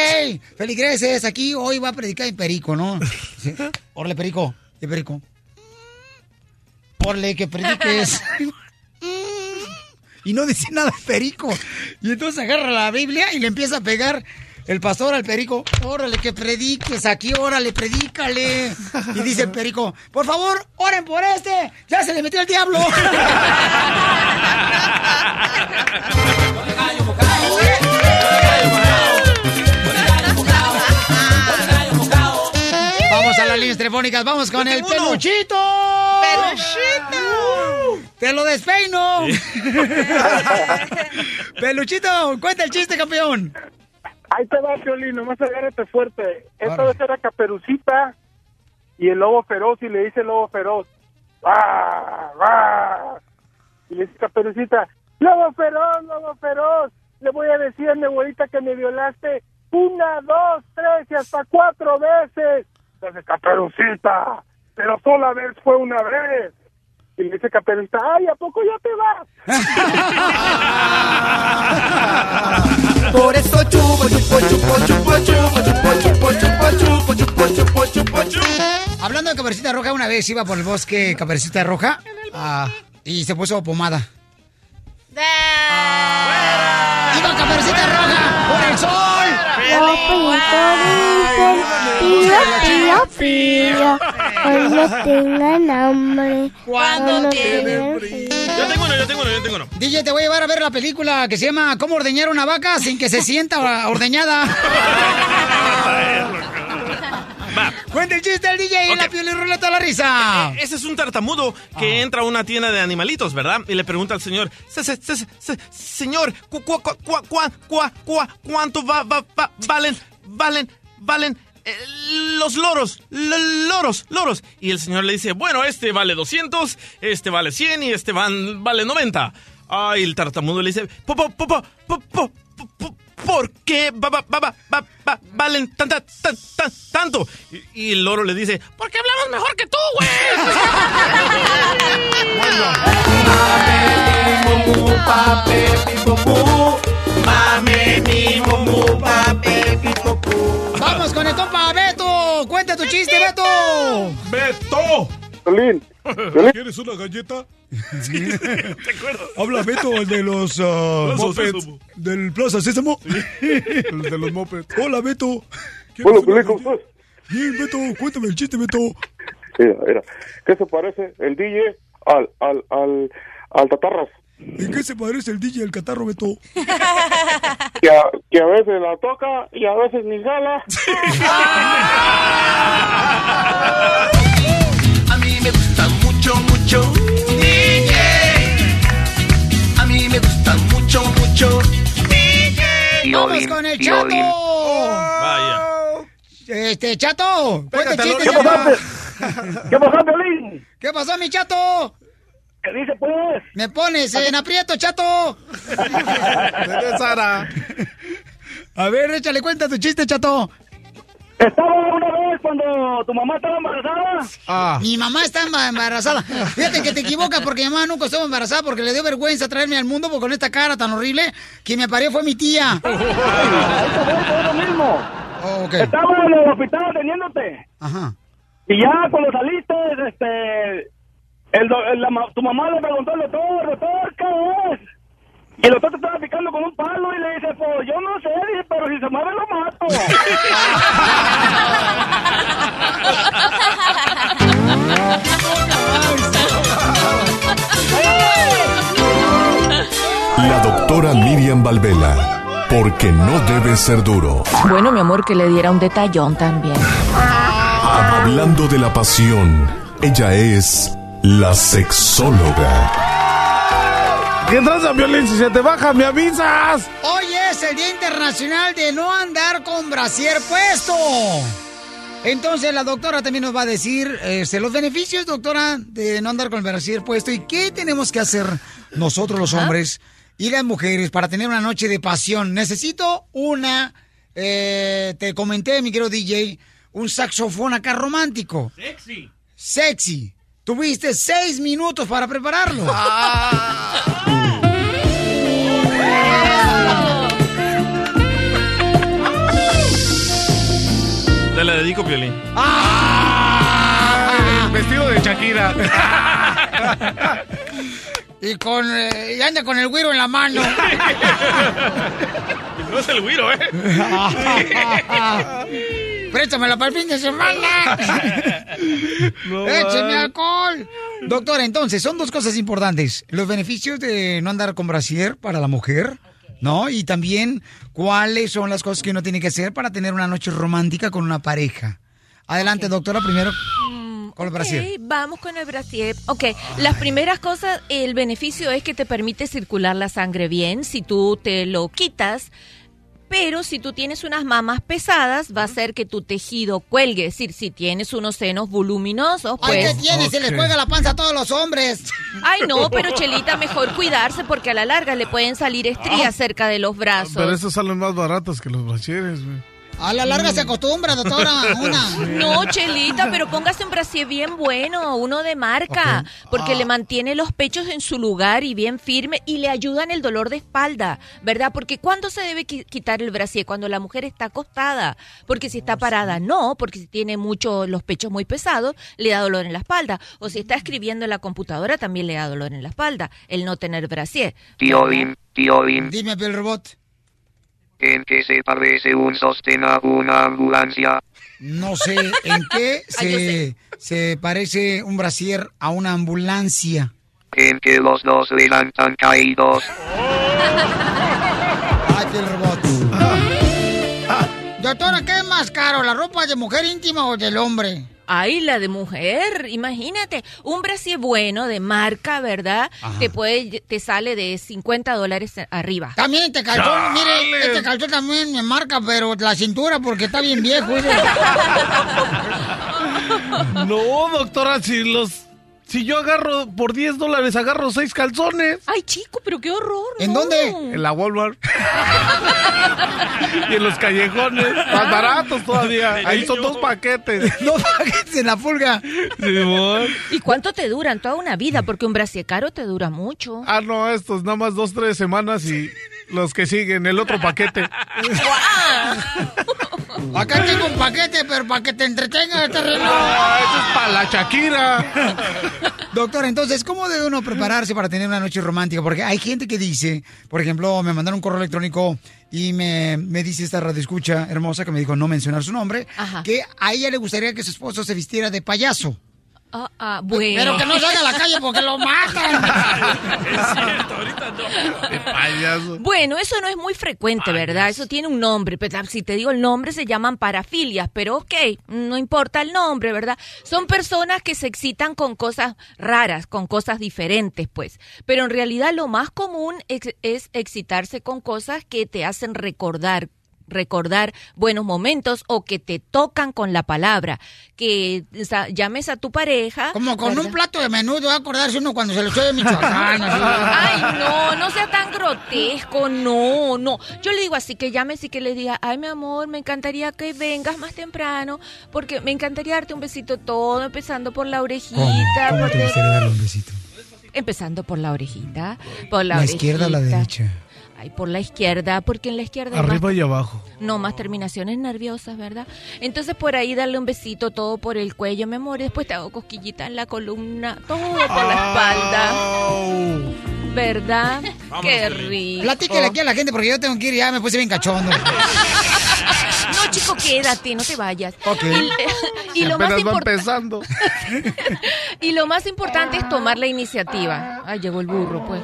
feligreses, aquí hoy va a predicar el perico, ¿no? Dice, Orle, perico, el perico. Orle, que prediques. y no dice nada el perico. Y entonces agarra la Biblia y le empieza a pegar el pastor al perico. Órale, que prediques aquí, órale, predícale. Y dice el perico, por favor, oren por este. Ya se le metió el diablo. Vamos a las líneas telefónicas, vamos con el peluchito. ¡Peluchito! ¡Te lo despeino! Peluchito, cuenta el chiste, campeón. Ahí te va, Piolín, nomás agárrate fuerte. Esta vez era Caperucita y el lobo feroz, y le dice el lobo feroz, ¡Ah, ah! Y le dice Caperucita, ¡Lobo feroz, lobo feroz! Le voy a decir a mi abuelita que me violaste una, dos, tres y hasta cuatro veces. Entonces, Caperucita, pero sola vez fue una vez. Y le dice Caperucita, ¡ay, ¿a poco ya te vas? Por eso chupo, chupo, chupo, chupo, chupo, chupo, chupo, chupo, chupo, chupo, chupo, chupo, chupo. Hablando de Caperucita Roja, una vez iba por el bosque Caperucita Roja ah, y se puso pomada. ¡Iba Caperucita Roja por el sol! Pío, pío, pío. Cuando tengan hambre. Cuando tienen Yo tengo uno, yo tengo uno, yo tengo uno. DJ, te voy a llevar a ver la película que se llama ¿Cómo ordeñar una vaca sin que se sienta ordeñada? va. Cuenta el chiste al DJ okay. en la piel y ruleta la risa. Eh, eh, ese es un tartamudo que ah. entra a una tienda de animalitos, ¿verdad? Y le pregunta al señor, se, se, se, señor, cu, cu, cu, ¿cuánto va, va, va, valen, valen, valen? Eh, los loros, loros, loros. Y el señor le dice, bueno, este vale 200, este vale 100 y este van, vale 90. Ay, el tartamudo le dice, po, po, po, po, po, po, po, ¿por qué va- va- va- va- va- va- valen tan, tan, tan, tan- tanto? Y, y el loro le dice, porque hablamos mejor que tú, güey. Vamos con el compa Beto. Cuenta tu chiste, Beto. ¡Beto! Piolín, ¿Quieres una galleta? ¿Te acuerdas? Habla Beto, el de los uh, Plaza mopeds. ¿Del Plaza Sésamo? el de los mopeds. Hola, Beto. Hola, Piolín, ¿cómo galleta? Bien, Beto, cuéntame el chiste, Beto. Mira, mira, ¿qué se parece el DJ al, al, al, al Tatarras? ¿En qué se parece el DJ al catarro, Beto? Que a, que a veces la toca y a veces ni jala. A mí me gusta mucho, mucho DJ. A mí me gusta mucho, mucho DJ. Vamos con el chato. Vaya. Este, chato. Cuenta el Pégate, chiste, ¿qué chato. pasó? ¿Qué pasó, Piolín? ¿Qué pasó, mi chato? ¿Qué dice, pues? Me pones en aprieto, chato. Sara. A ver, échale cuenta tu chiste, chato. Estaba una vez cuando tu mamá estaba embarazada. Ah. Mi mamá está emba- embarazada. Fíjate que te equivocas porque mi mamá nunca estuvo embarazada porque le dio vergüenza traerme al mundo porque con esta cara tan horrible que me parió fue mi tía. Fue lo mismo. Oh. Estaba en el hospital atendiéndote. Ajá. Y ya cuando saliste, este, el, do- el- la ma- tu mamá le preguntó al doctor, doctor, ¿qué es? Y el doctor te estaba picando con un palo y le dice, pues yo no sé, dice, pero si se mueve lo mato. La doctora Miriam Valvela, porque no debe ser duro. Bueno, mi amor, que le diera un detallón también. Hablando de la pasión, ella es la sexóloga. ¿Qué tranza, Violín? Si se te baja, me avisas. Hoy es el Día Internacional de no andar con brasier puesto. Entonces la doctora también nos va a decir este, los beneficios, doctora, de no andar con el brasier puesto y qué tenemos que hacer nosotros los hombres y las mujeres para tener una noche de pasión. Necesito una, eh, te comenté, mi querido DJ, un saxofón acá romántico. Sexy. Sexy. Tuviste seis minutos para prepararlo. Te la dedico, Piolín. Vestido de Shakira. y con eh, y anda con el güiro en la mano. No es el güiro, ¿eh? Préstamela para el fin de semana. Écheme alcohol. Doctora, entonces, son dos cosas importantes. Los beneficios de no andar con brasier para la mujer, ¿no? Y también cuáles son las cosas que uno tiene que hacer para tener una noche romántica con una pareja. Adelante, doctora, primero con el brasier. Vamos con el brasier. Ok, las primeras cosas, el beneficio es que te permite circular la sangre bien. Si tú te lo quitas, pero si tú tienes unas mamas pesadas, va a hacer que tu tejido cuelgue. Es decir, si tienes unos senos voluminosos, pues... Ay, ¿qué tiene? Se les cuelga la panza a todos los hombres. Ay, no, pero Chelita, mejor cuidarse porque a la larga le pueden salir estrías cerca de los brazos. Pero esos salen más baratos que los brasieres, güey. A la larga se acostumbra, doctora, una. No, Chelita, pero póngase un brasier bien bueno, uno de marca, porque Ah. le mantiene los pechos en su lugar y bien firme y le ayuda en el dolor de espalda, ¿verdad? Porque ¿cuándo se debe qui- quitar el brasier? Cuando la mujer está acostada, porque si está parada, no, porque si tiene mucho los pechos muy pesados, le da dolor en la espalda, o si está escribiendo en la computadora, también le da dolor en la espalda, el no tener brasier. Tío Bim, tío Bim, Dime, el robot. ¿En qué se parece un sostén a una ambulancia? No sé en qué se, se parece un brasier a una ambulancia. En que los dos levantan caídos. Ay, el robot. Doctora, ¿qué es más caro, la ropa de mujer íntima o del hombre? Ay, la de mujer, imagínate, un brasier bueno de marca, ¿verdad? Ajá. Te puede, te sale de 50 dólares arriba. También este calzón, mire, este calzón también me marca, pero la cintura porque está bien viejo. No, doctora, si los. Si yo agarro por 10 dólares, agarro 6 calzones. Ay, chico, pero qué horror. ¿En dónde? En la Walmart. y en los callejones. Más baratos todavía. Ahí son dos paquetes. Dos paquetes en la pulga. ¿Y cuánto te duran? Toda una vida, porque un brasier caro te dura mucho. Ah, no, estos nada más dos, tres semanas y los que siguen, el otro paquete. Acá tengo un paquete, pero para que te entretenga este reloj. Ah, eso es para la Shakira. Doctor, entonces, ¿cómo debe uno prepararse para tener una noche romántica? Porque hay gente que dice, por ejemplo, me mandaron un correo electrónico y me, me dice esta radioescucha hermosa que me dijo no mencionar su nombre, Ajá. que a ella le gustaría que su esposo se vistiera de payaso. Ah, ah, bueno. Pero que no salga a la calle porque lo matan. Payaso. Bueno, eso no es muy frecuente, ¿verdad? Eso tiene un nombre. pero Si te digo el nombre, se llaman parafilias, pero ok, no importa el nombre, ¿verdad? Son personas que se excitan con cosas raras, con cosas diferentes, pues. Pero en realidad lo más común es excitarse con cosas que te hacen recordar recordar buenos momentos o que te tocan con la palabra, que o sea, llames a tu pareja. Como con ¿verdad? un plato de menudo, va a acordarse uno cuando se lo echó de Michoacán. Ay, no, no sea tan grotesco, no, no. Yo le digo así que llames y que le diga, ay, mi amor, me encantaría que vengas más temprano, porque me encantaría darte un besito todo, empezando por la orejita. ¿Cómo te gustaría darle un besito? Empezando por la orejita, por la, ¿La izquierda o la derecha? Ay, por la izquierda, porque en la izquierda más Arriba y abajo. no, más terminaciones nerviosas, ¿verdad? Entonces por ahí darle un besito todo por el cuello, mi amor, y después te hago cosquillita en la columna, todo por la espalda. ¿Verdad? Qué rico. Platíquele aquí a la gente porque yo tengo que ir ya, me puse bien cachondo. No, chico, quédate, no te vayas. Ok. Y, y lo más empezando. y lo más importante es tomar la iniciativa. Ay, llegó el burro, pues.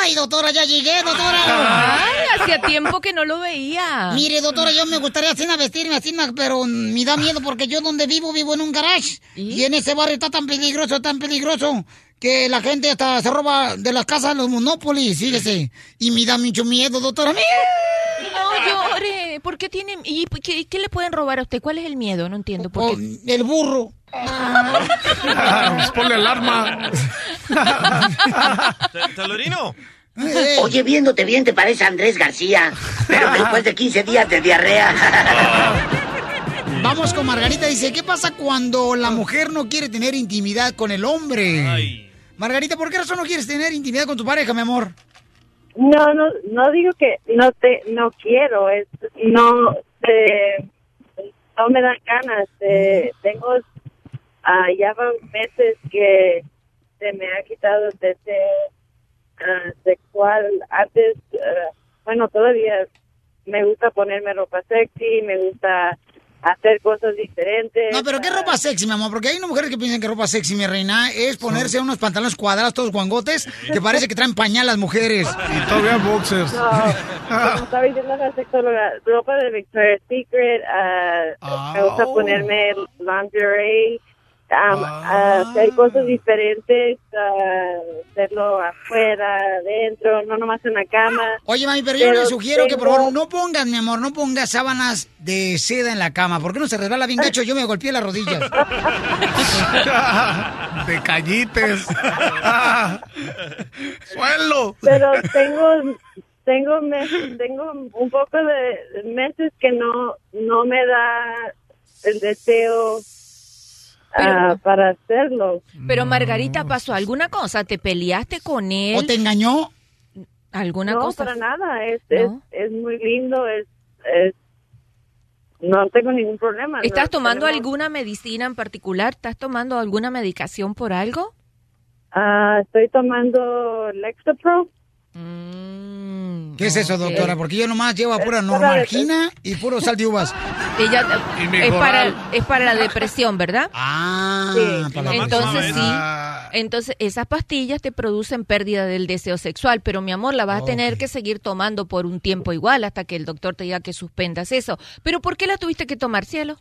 Ay, doctora, ya llegué, doctora. Ay, hacía tiempo que no lo veía. Mire, doctora, yo me gustaría así vestirme así, pero me da miedo porque yo donde vivo vivo en un garage. Y en ese barrio está tan peligroso, tan peligroso, que la gente hasta se roba de las casas los Monopoly, fíjese. Y me da mucho miedo, doctora. No ¿Por qué tiene... ¿Y qué, qué le pueden robar a usted? ¿Cuál es el miedo? No entiendo. ¿Por qué? El burro. Pues ponle alarma. Talorino. Oye, viéndote bien te parece Andrés García, pero después de 15 días de diarrea. Vamos con Margarita. Dice, ¿qué pasa cuando la mujer no quiere tener intimidad con el hombre? Margarita, ¿por qué razón no quieres tener intimidad con tu pareja, mi amor? No, no, no digo que no te, no quiero, es, no, eh, no me dan ganas. eh, tengo, ah, ya van meses que se me ha quitado el deseo ah, sexual. Antes, ah, bueno, todavía me gusta ponerme ropa sexy, me gusta hacer cosas diferentes. No, pero ¿qué ropa sexy, mi amor? Porque hay unas mujeres que piensan que ropa sexy, mi reina, es ponerse unos pantalones cuadrados, todos guangotes, que parece que traen pañal las mujeres. Y todavía boxers. No, como estaba diciendo la sexóloga, ropa de Victoria's Secret, ah, me gusta ponerme lingerie, um, ah, hacer cosas diferentes, ah, hacerlo afuera, adentro, no nomás en la cama. Oye, mami, pero yo le sugiero que por favor no pongas, mi amor, no pongas sábanas de seda en la cama. ¿Por qué no se resbala bien gacho? Yo me golpeé las rodillas. De callites. Suelo. Pero tengo, tengo, mes- tengo un poco de meses que no, no me da el deseo ah, para hacerlo. Pero Margarita, ¿pasó alguna cosa? ¿Te peleaste con él? ¿O te engañó? ¿Alguna no, cosa? para nada, es, ¿No? es, es muy lindo, es, es, no tengo ningún problema. ¿Estás No tomando tenemos- alguna medicina en particular? ¿Estás tomando alguna medicación por algo? Ah, estoy tomando Lexapro. ¿Qué es eso, doctora? Porque yo nomás llevo a pura para normalgina y puro sal de uvas. Ella Y es para, es para la depresión, ¿verdad? Ah, para la entonces sí. Entonces esas pastillas te producen pérdida del deseo sexual, pero mi amor, la vas a tener que seguir tomando por un tiempo igual hasta que el doctor te diga que suspendas eso. Pero ¿por qué la tuviste que tomar, cielo?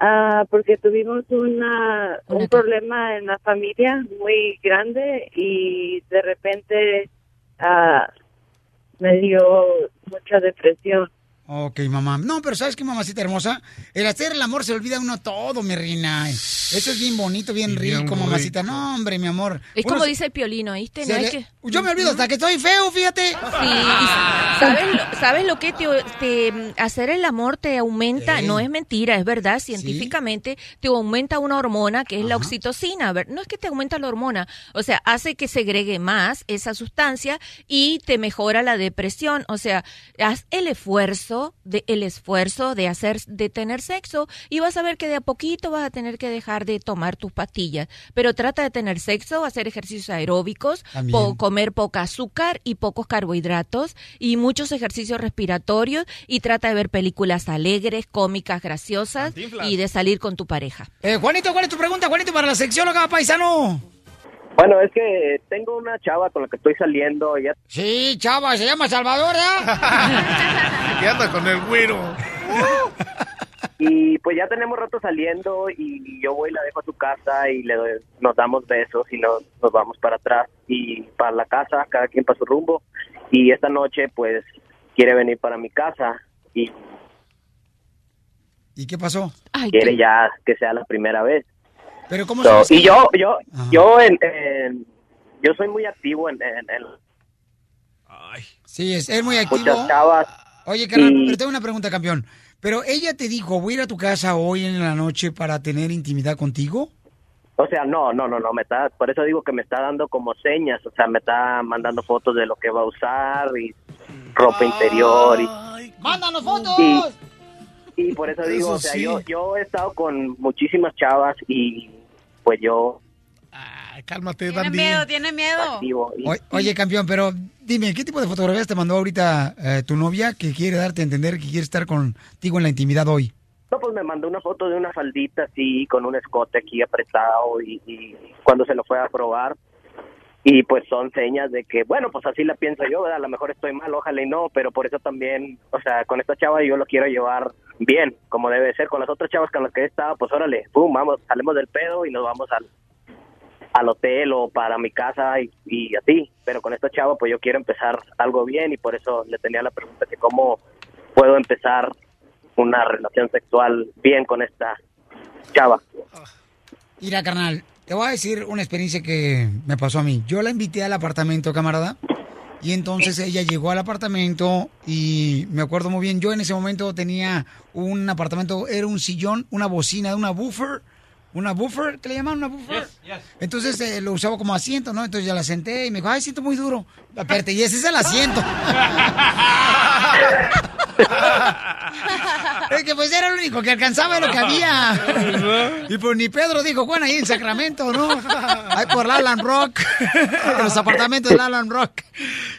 Ah, porque tuvimos una, un problema en la familia muy grande y de repente ah, me dio mucha depresión. Ok, mamá. No, pero ¿sabes qué, mamacita hermosa? El hacer el amor se olvida uno todo, mi reina. Eso es bien bonito, bien bien rico, mamacita. No, hombre, mi amor. Es Uno como se- dice el piolino, ¿viste? No le- es que... Yo me olvido hasta que estoy feo, fíjate. Sí, ¿sabes, lo- ¿sabes lo que te, te- hacer el amor te aumenta? No es mentira, es verdad, científicamente te aumenta una hormona que es la oxitocina. A ver, no es que te aumenta la hormona, o sea, hace que segregue más esa sustancia y te mejora la depresión. O sea, haz el esfuerzo de el esfuerzo de hacer de tener sexo y vas a ver que de a poquito vas a tener que dejar de tomar tus pastillas, pero trata de tener sexo, hacer ejercicios aeróbicos, po- comer poca azúcar y pocos carbohidratos y muchos ejercicios respiratorios y trata de ver películas alegres, cómicas, graciosas y de salir con tu pareja. Eh, Juanito, ¿cuál es tu pregunta, Juanito, para la sexóloga, paisano? Bueno, es que tengo una chava con la que estoy saliendo. Ya... Sí, chava, se llama Salvador, Y anda con el güiro. Y pues ya tenemos rato saliendo y yo voy y la dejo a su casa y le doy, nos damos besos y nos, nos vamos para atrás y para la casa, cada quien para su rumbo. Y esta noche pues quiere venir para mi casa y ¿Y qué pasó? quiere ya que sea la primera vez. Pero ¿cómo So, que- y yo, yo, yo en, en- yo soy muy activo en, en- en Sí, es, es muy activo. muchas chavas. Oye, carnal, Y- pero tengo una pregunta, campeón. Pero ella te dijo, voy a ir a tu casa hoy en la noche para tener intimidad contigo. O sea, no, no, no, no, me está, por eso digo que me está dando como señas, o sea, me está mandando fotos de lo que va a usar y ropa interior y, ¡Mándanos fotos! y, y por eso digo, Eso o sea, sí. yo, yo he estado con muchísimas chavas y pues yo Cálmate, Tiene miedo, tiene miedo. activo y- O- oye, campeón, pero dime, ¿qué tipo de fotografías te mandó ahorita eh, tu novia que quiere darte a entender que quiere estar contigo en la intimidad hoy? No, pues me mandó una foto de una faldita así, con un escote aquí apretado y, y cuando se lo fue a probar. Y pues son señas de que, bueno, pues así la pienso yo, ¿verdad? A lo mejor estoy mal, ojalá y no, pero por eso también, o sea, con esta chava yo lo quiero llevar bien, como debe ser. Con las otras chavas con las que he estado, pues órale, pum, vamos, salimos del pedo y nos vamos al, al hotel o para mi casa y, y así. Pero con esta chava, pues yo quiero empezar algo bien y por eso le tenía la pregunta que cómo puedo empezar una relación sexual bien con esta chava. Mira, carnal, te voy a decir una experiencia que me pasó a mí. Yo la invité al apartamento, camarada, y entonces ella llegó al apartamento y me acuerdo muy bien, yo en ese momento tenía un apartamento, era un sillón, una bocina, una buffer, una buffer, ¿qué le llaman? Una buffer. Entonces eh, lo usaba como asiento, ¿no? Entonces ya la senté y me dijo, ay, siento muy duro. Espérate, y ese es el asiento. es que pues era el único que alcanzaba lo que había. y pues ni Pedro dijo, bueno, ahí en Sacramento, ¿no? Ahí por la Alan Rock. Los apartamentos de Alan Rock.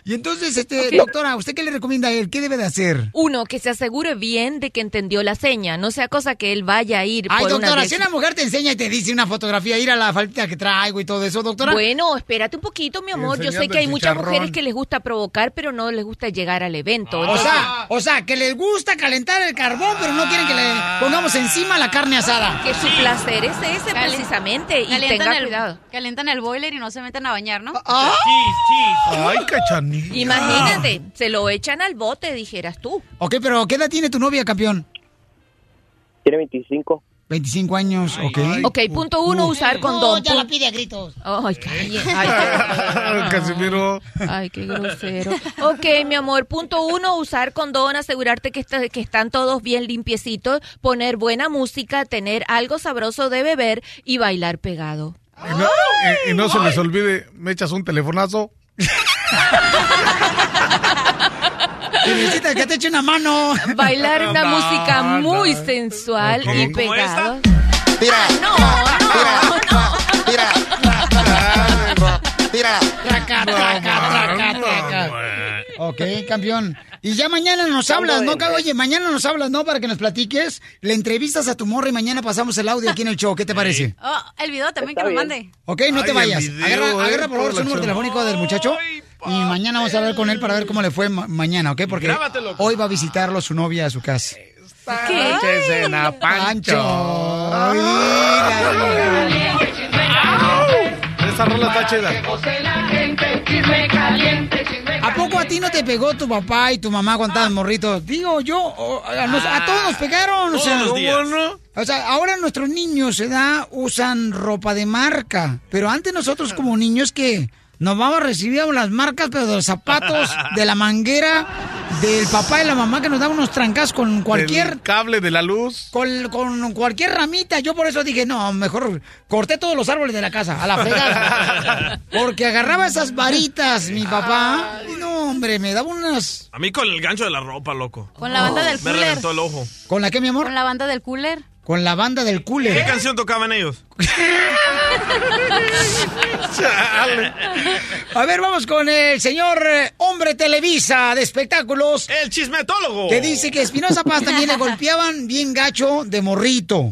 Y entonces, este, doctora, ¿usted qué le recomienda a él? ¿Qué debe de hacer? Uno, que se asegure bien de que entendió la seña. No sea cosa que él vaya a ir Ay, por doctora, si una mujer te enseña y te dice una fotografía, ir a la falta que traigo y todo eso, doctora. Bueno, espérate un poquito, mi amor. Yo sé que hay muchas mujeres que les gusta provocar, pero no les gusta llegar al evento. O Entonces- sea, o sea, que les gusta calentar el carbón, pero no quieren que le pongamos encima la carne asada. Que su placer es ese, precisamente, y Calientan tenga el, cuidado. Calientan el boiler y no se meten a bañar, ¿no? Ah. Ay, cachanilla. Imagínate, se lo echan al bote, dijeras tú. Ok, pero ¿qué edad tiene tu novia, campeón? Tiene 25. 25 años, ok. Ok, punto uno, usar condón. ya la pide a gritos. Ay, calle. Ay, qué- Casimiro. Ay, qué grosero. Ok, mi amor, punto uno, usar condón, asegurarte que, está- que están todos bien limpiecitos, poner buena música, tener algo sabroso de beber y bailar pegado. Y no, y- y no se les olvide, me echas un telefonazo. Y necesitas que te eche una mano. Bailar una No, música no. muy sensual Ok. y ¿Cómo pegado. Tira. No, no, Tira. Tira. Traca, traca, traca, traca. Ok, campeón. Y ya mañana nos hablas, ¿no? Oye, mañana nos hablas, ¿no? Para que nos platiques. Le entrevistas a tu morra y mañana pasamos el audio aquí en el show. ¿Qué te parece? Oh, el video también que me mande. Ok, no te Ay, vayas. el video, agarra, eh, agarra por favor su la número telefónico del muchacho. Y mañana vamos a hablar con él para ver cómo le fue ma- mañana, ¿ok? Porque Grábatelo. hoy va a visitarlo su novia a su casa. ¿Qué? Cena, Pancho. Ay, Esa rola está chida. ¿A poco a ti no te pegó tu papá y tu mamá cuando estaban morritos? Digo yo, o- a, nos- a todos nos pegaron. o sea, Todos los días. ¿cómo no? O sea, ahora nuestros niños ¿verdad? usan ropa de marca. Pero antes nosotros como niños que nos vamos a recibir las marcas, pero de los zapatos, de la manguera, del papá y la mamá que nos daban unos trancas con cualquier... Del cable de la luz. Con, con cualquier ramita, yo por eso dije, no, mejor corté todos los árboles de la casa, a la fregada. Porque agarraba esas varitas, mi papá. No, hombre, me daba unas... A mí con el gancho de la ropa, loco. Con la banda del Me cooler. reventó el ojo. ¿Con la qué, mi amor? Con la banda del cooler. Con la banda del ¿Qué cooler. canción tocaban ellos? A ver, vamos con el señor eh, hombre Televisa de espectáculos. El chismetólogo. Que dice que Espinosa Paz también le golpeaban bien gacho de morrito.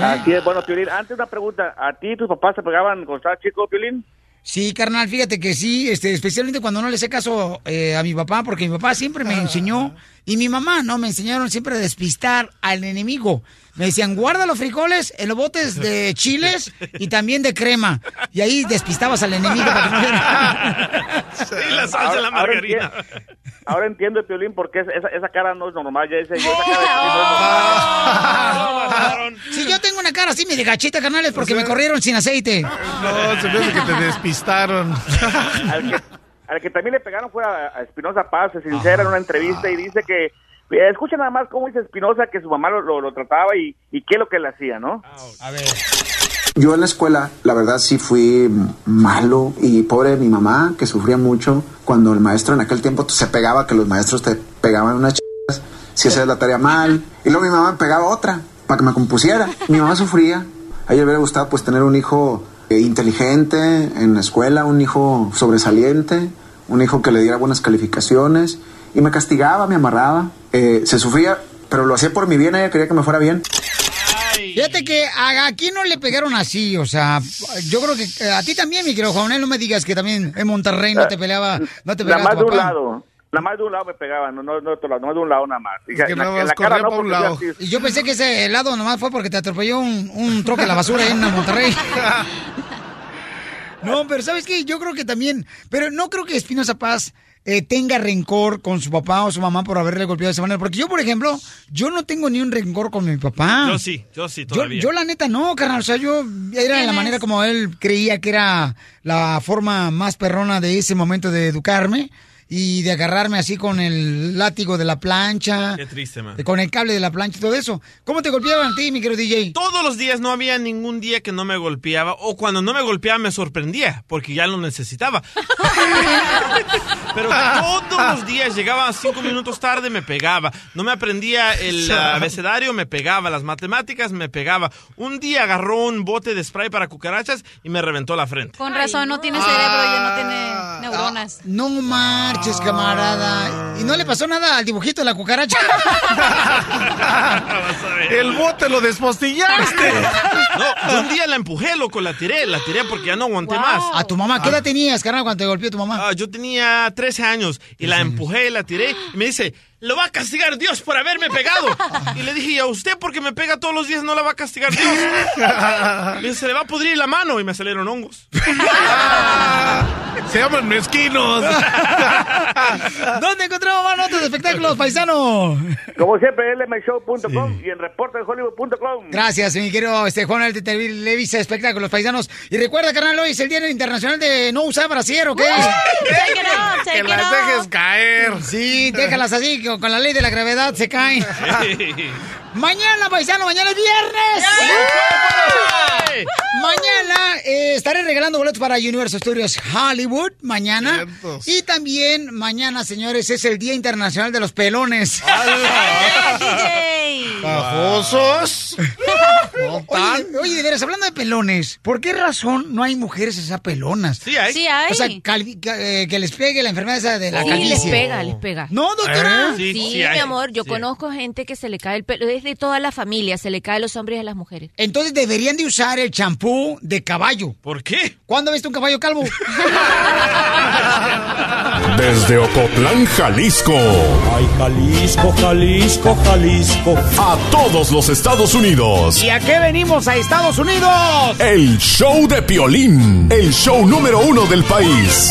Así es, bueno, Piolín, antes una pregunta. ¿A ti tus papás te pegaban cuando estabas chico, Piolín? Sí, carnal, fíjate que sí, este, especialmente cuando no le sé caso eh, a mi papá, porque mi papá siempre me enseñó, y mi mamá, ¿no? Me enseñaron siempre a despistar al enemigo. Me decían, guarda los frijoles en los botes de chiles y también de crema. Y ahí despistabas al enemigo para que no viera. Y la salsa en la Ahora margarina. enti- Ahora entiendo, Piolín, porque esa, esa cara no es normal. Ya ese, esa cara no normal. Si yo tengo una cara así, me de gachita, carnal, es porque me corrieron sin aceite. No, se me hace que te despistaron. al, que, al que también le pegaron fue a, a Espinosa Paz, se sincera en una entrevista y dice que, eh, escucha nada más cómo dice Espinosa que su mamá lo, lo- lo trataba y, y qué es lo que le hacía, ¿no? A ver. Yo en la escuela, la verdad sí fui malo y pobre mi mamá, que sufría mucho cuando el maestro en aquel tiempo se pegaba, que los maestros te pegaban unas chicas, si hacías la tarea mal, y luego mi mamá me pegaba otra para que me compusiera. Mi mamá sufría. A ella le hubiera gustado pues tener un hijo eh, inteligente en la escuela, un hijo sobresaliente, un hijo que le diera buenas calificaciones, y me castigaba, me amarraba, Eh, se sufría, pero lo hacía por mi bien, ella quería que me fuera bien. Fíjate que a, aquí no le pegaron así, o sea, yo creo que eh, a ti también, mi querido Juanel, no me digas que también en Monterrey no te peleaba, no te Nada pegaba más tu de un lado. Nada más de un lado me pegaban, no, no, no de lado, de un lado nada más. Y que en nada la, en la cara no, pa' un lado. Y yo pensé que ese helado nomás fue porque te atropelló un, un troque a la basura ahí en Monterrey. No, pero ¿sabes qué? Yo creo que también, pero no creo que Espinosa Paz eh, tenga rencor con su papá o su mamá por haberle golpeado de esa manera. Porque yo, por ejemplo, yo no tengo ni un rencor con mi papá. Yo sí, yo sí, Yo, todavía. yo la neta no, carnal. O sea, yo era la manera como él creía que era la forma más perrona de ese momento de educarme y de agarrarme así con el látigo de la plancha, Qué triste, man. con el cable de la plancha y todo eso. ¿Cómo te golpeaban a ti, mi querido DJ? Todos los días no había ningún día que no me golpeaba o cuando no me golpeaba me sorprendía porque ya lo necesitaba. Pero todos los días llegaba cinco minutos tarde me pegaba. No me aprendía el ah, abecedario, me pegaba. Las matemáticas me pegaba. Un día agarró un bote de spray para cucarachas y me reventó la frente. Con razón, no tiene cerebro y no tiene neuronas. No marches, camarada. ¿Y no le pasó nada al dibujito de la cucaracha? El bote lo despostillaste. No, yo un día la empujé, loco, la tiré, la tiré porque ya no aguanté más. ¿A tu mamá? ¿Qué edad tenías, carnal, cuando te golpeó tu mamá? Ah, yo tenía 13 años y la empujé, la tiré y me dice, lo va a castigar Dios por haberme pegado. Y le dije, ¿y a usted porque me pega todos los días no la va a castigar Dios? Me dice, se le va a pudrir la mano y me salieron hongos. Se llaman mezquinos. ¿Dónde encontramos más notas de espectáculos, paisano? Como siempre, lmshow.com y en reportehollywood.com. Gracias, mi querido este, Juan de Televisa Espectáculos Paisanos. Y recuerda, carnal, hoy es el Día Internacional de No Usar Brasier, ¿ok? Que las dejes caer. Sí, déjalas así, que con la ley de la gravedad se caen. Mañana, paisano, mañana es viernes. Mañana eh, estaré regalando boletos para Universal Studios Hollywood, mañana. Y también mañana, señores, es el Día Internacional de los Pelones. Bajosos. Oye, oye, de veras, hablando de pelones, ¿por qué razón no hay mujeres esas pelonas? Sí hay. Sí hay. O sea, calvi- eh, que les pegue la enfermedad esa de la Sí, calvicie. les pega, les pega. No, doctora. ¿Eh? Sí, Sí, sí hay. mi amor, yo Sí. conozco gente que se le cae el pelo, desde toda la familia, se le cae a los hombres y a las mujeres. Entonces deberían de usar el champú de caballo. ¿Por qué? ¿Cuándo viste un caballo calvo? Desde Ocotlán, Jalisco. Ay, Jalisco, Jalisco, Jalisco. A todos los Estados Unidos. ¿Y a qué venimos a Estados Unidos? El show de Piolín. El show número uno del país.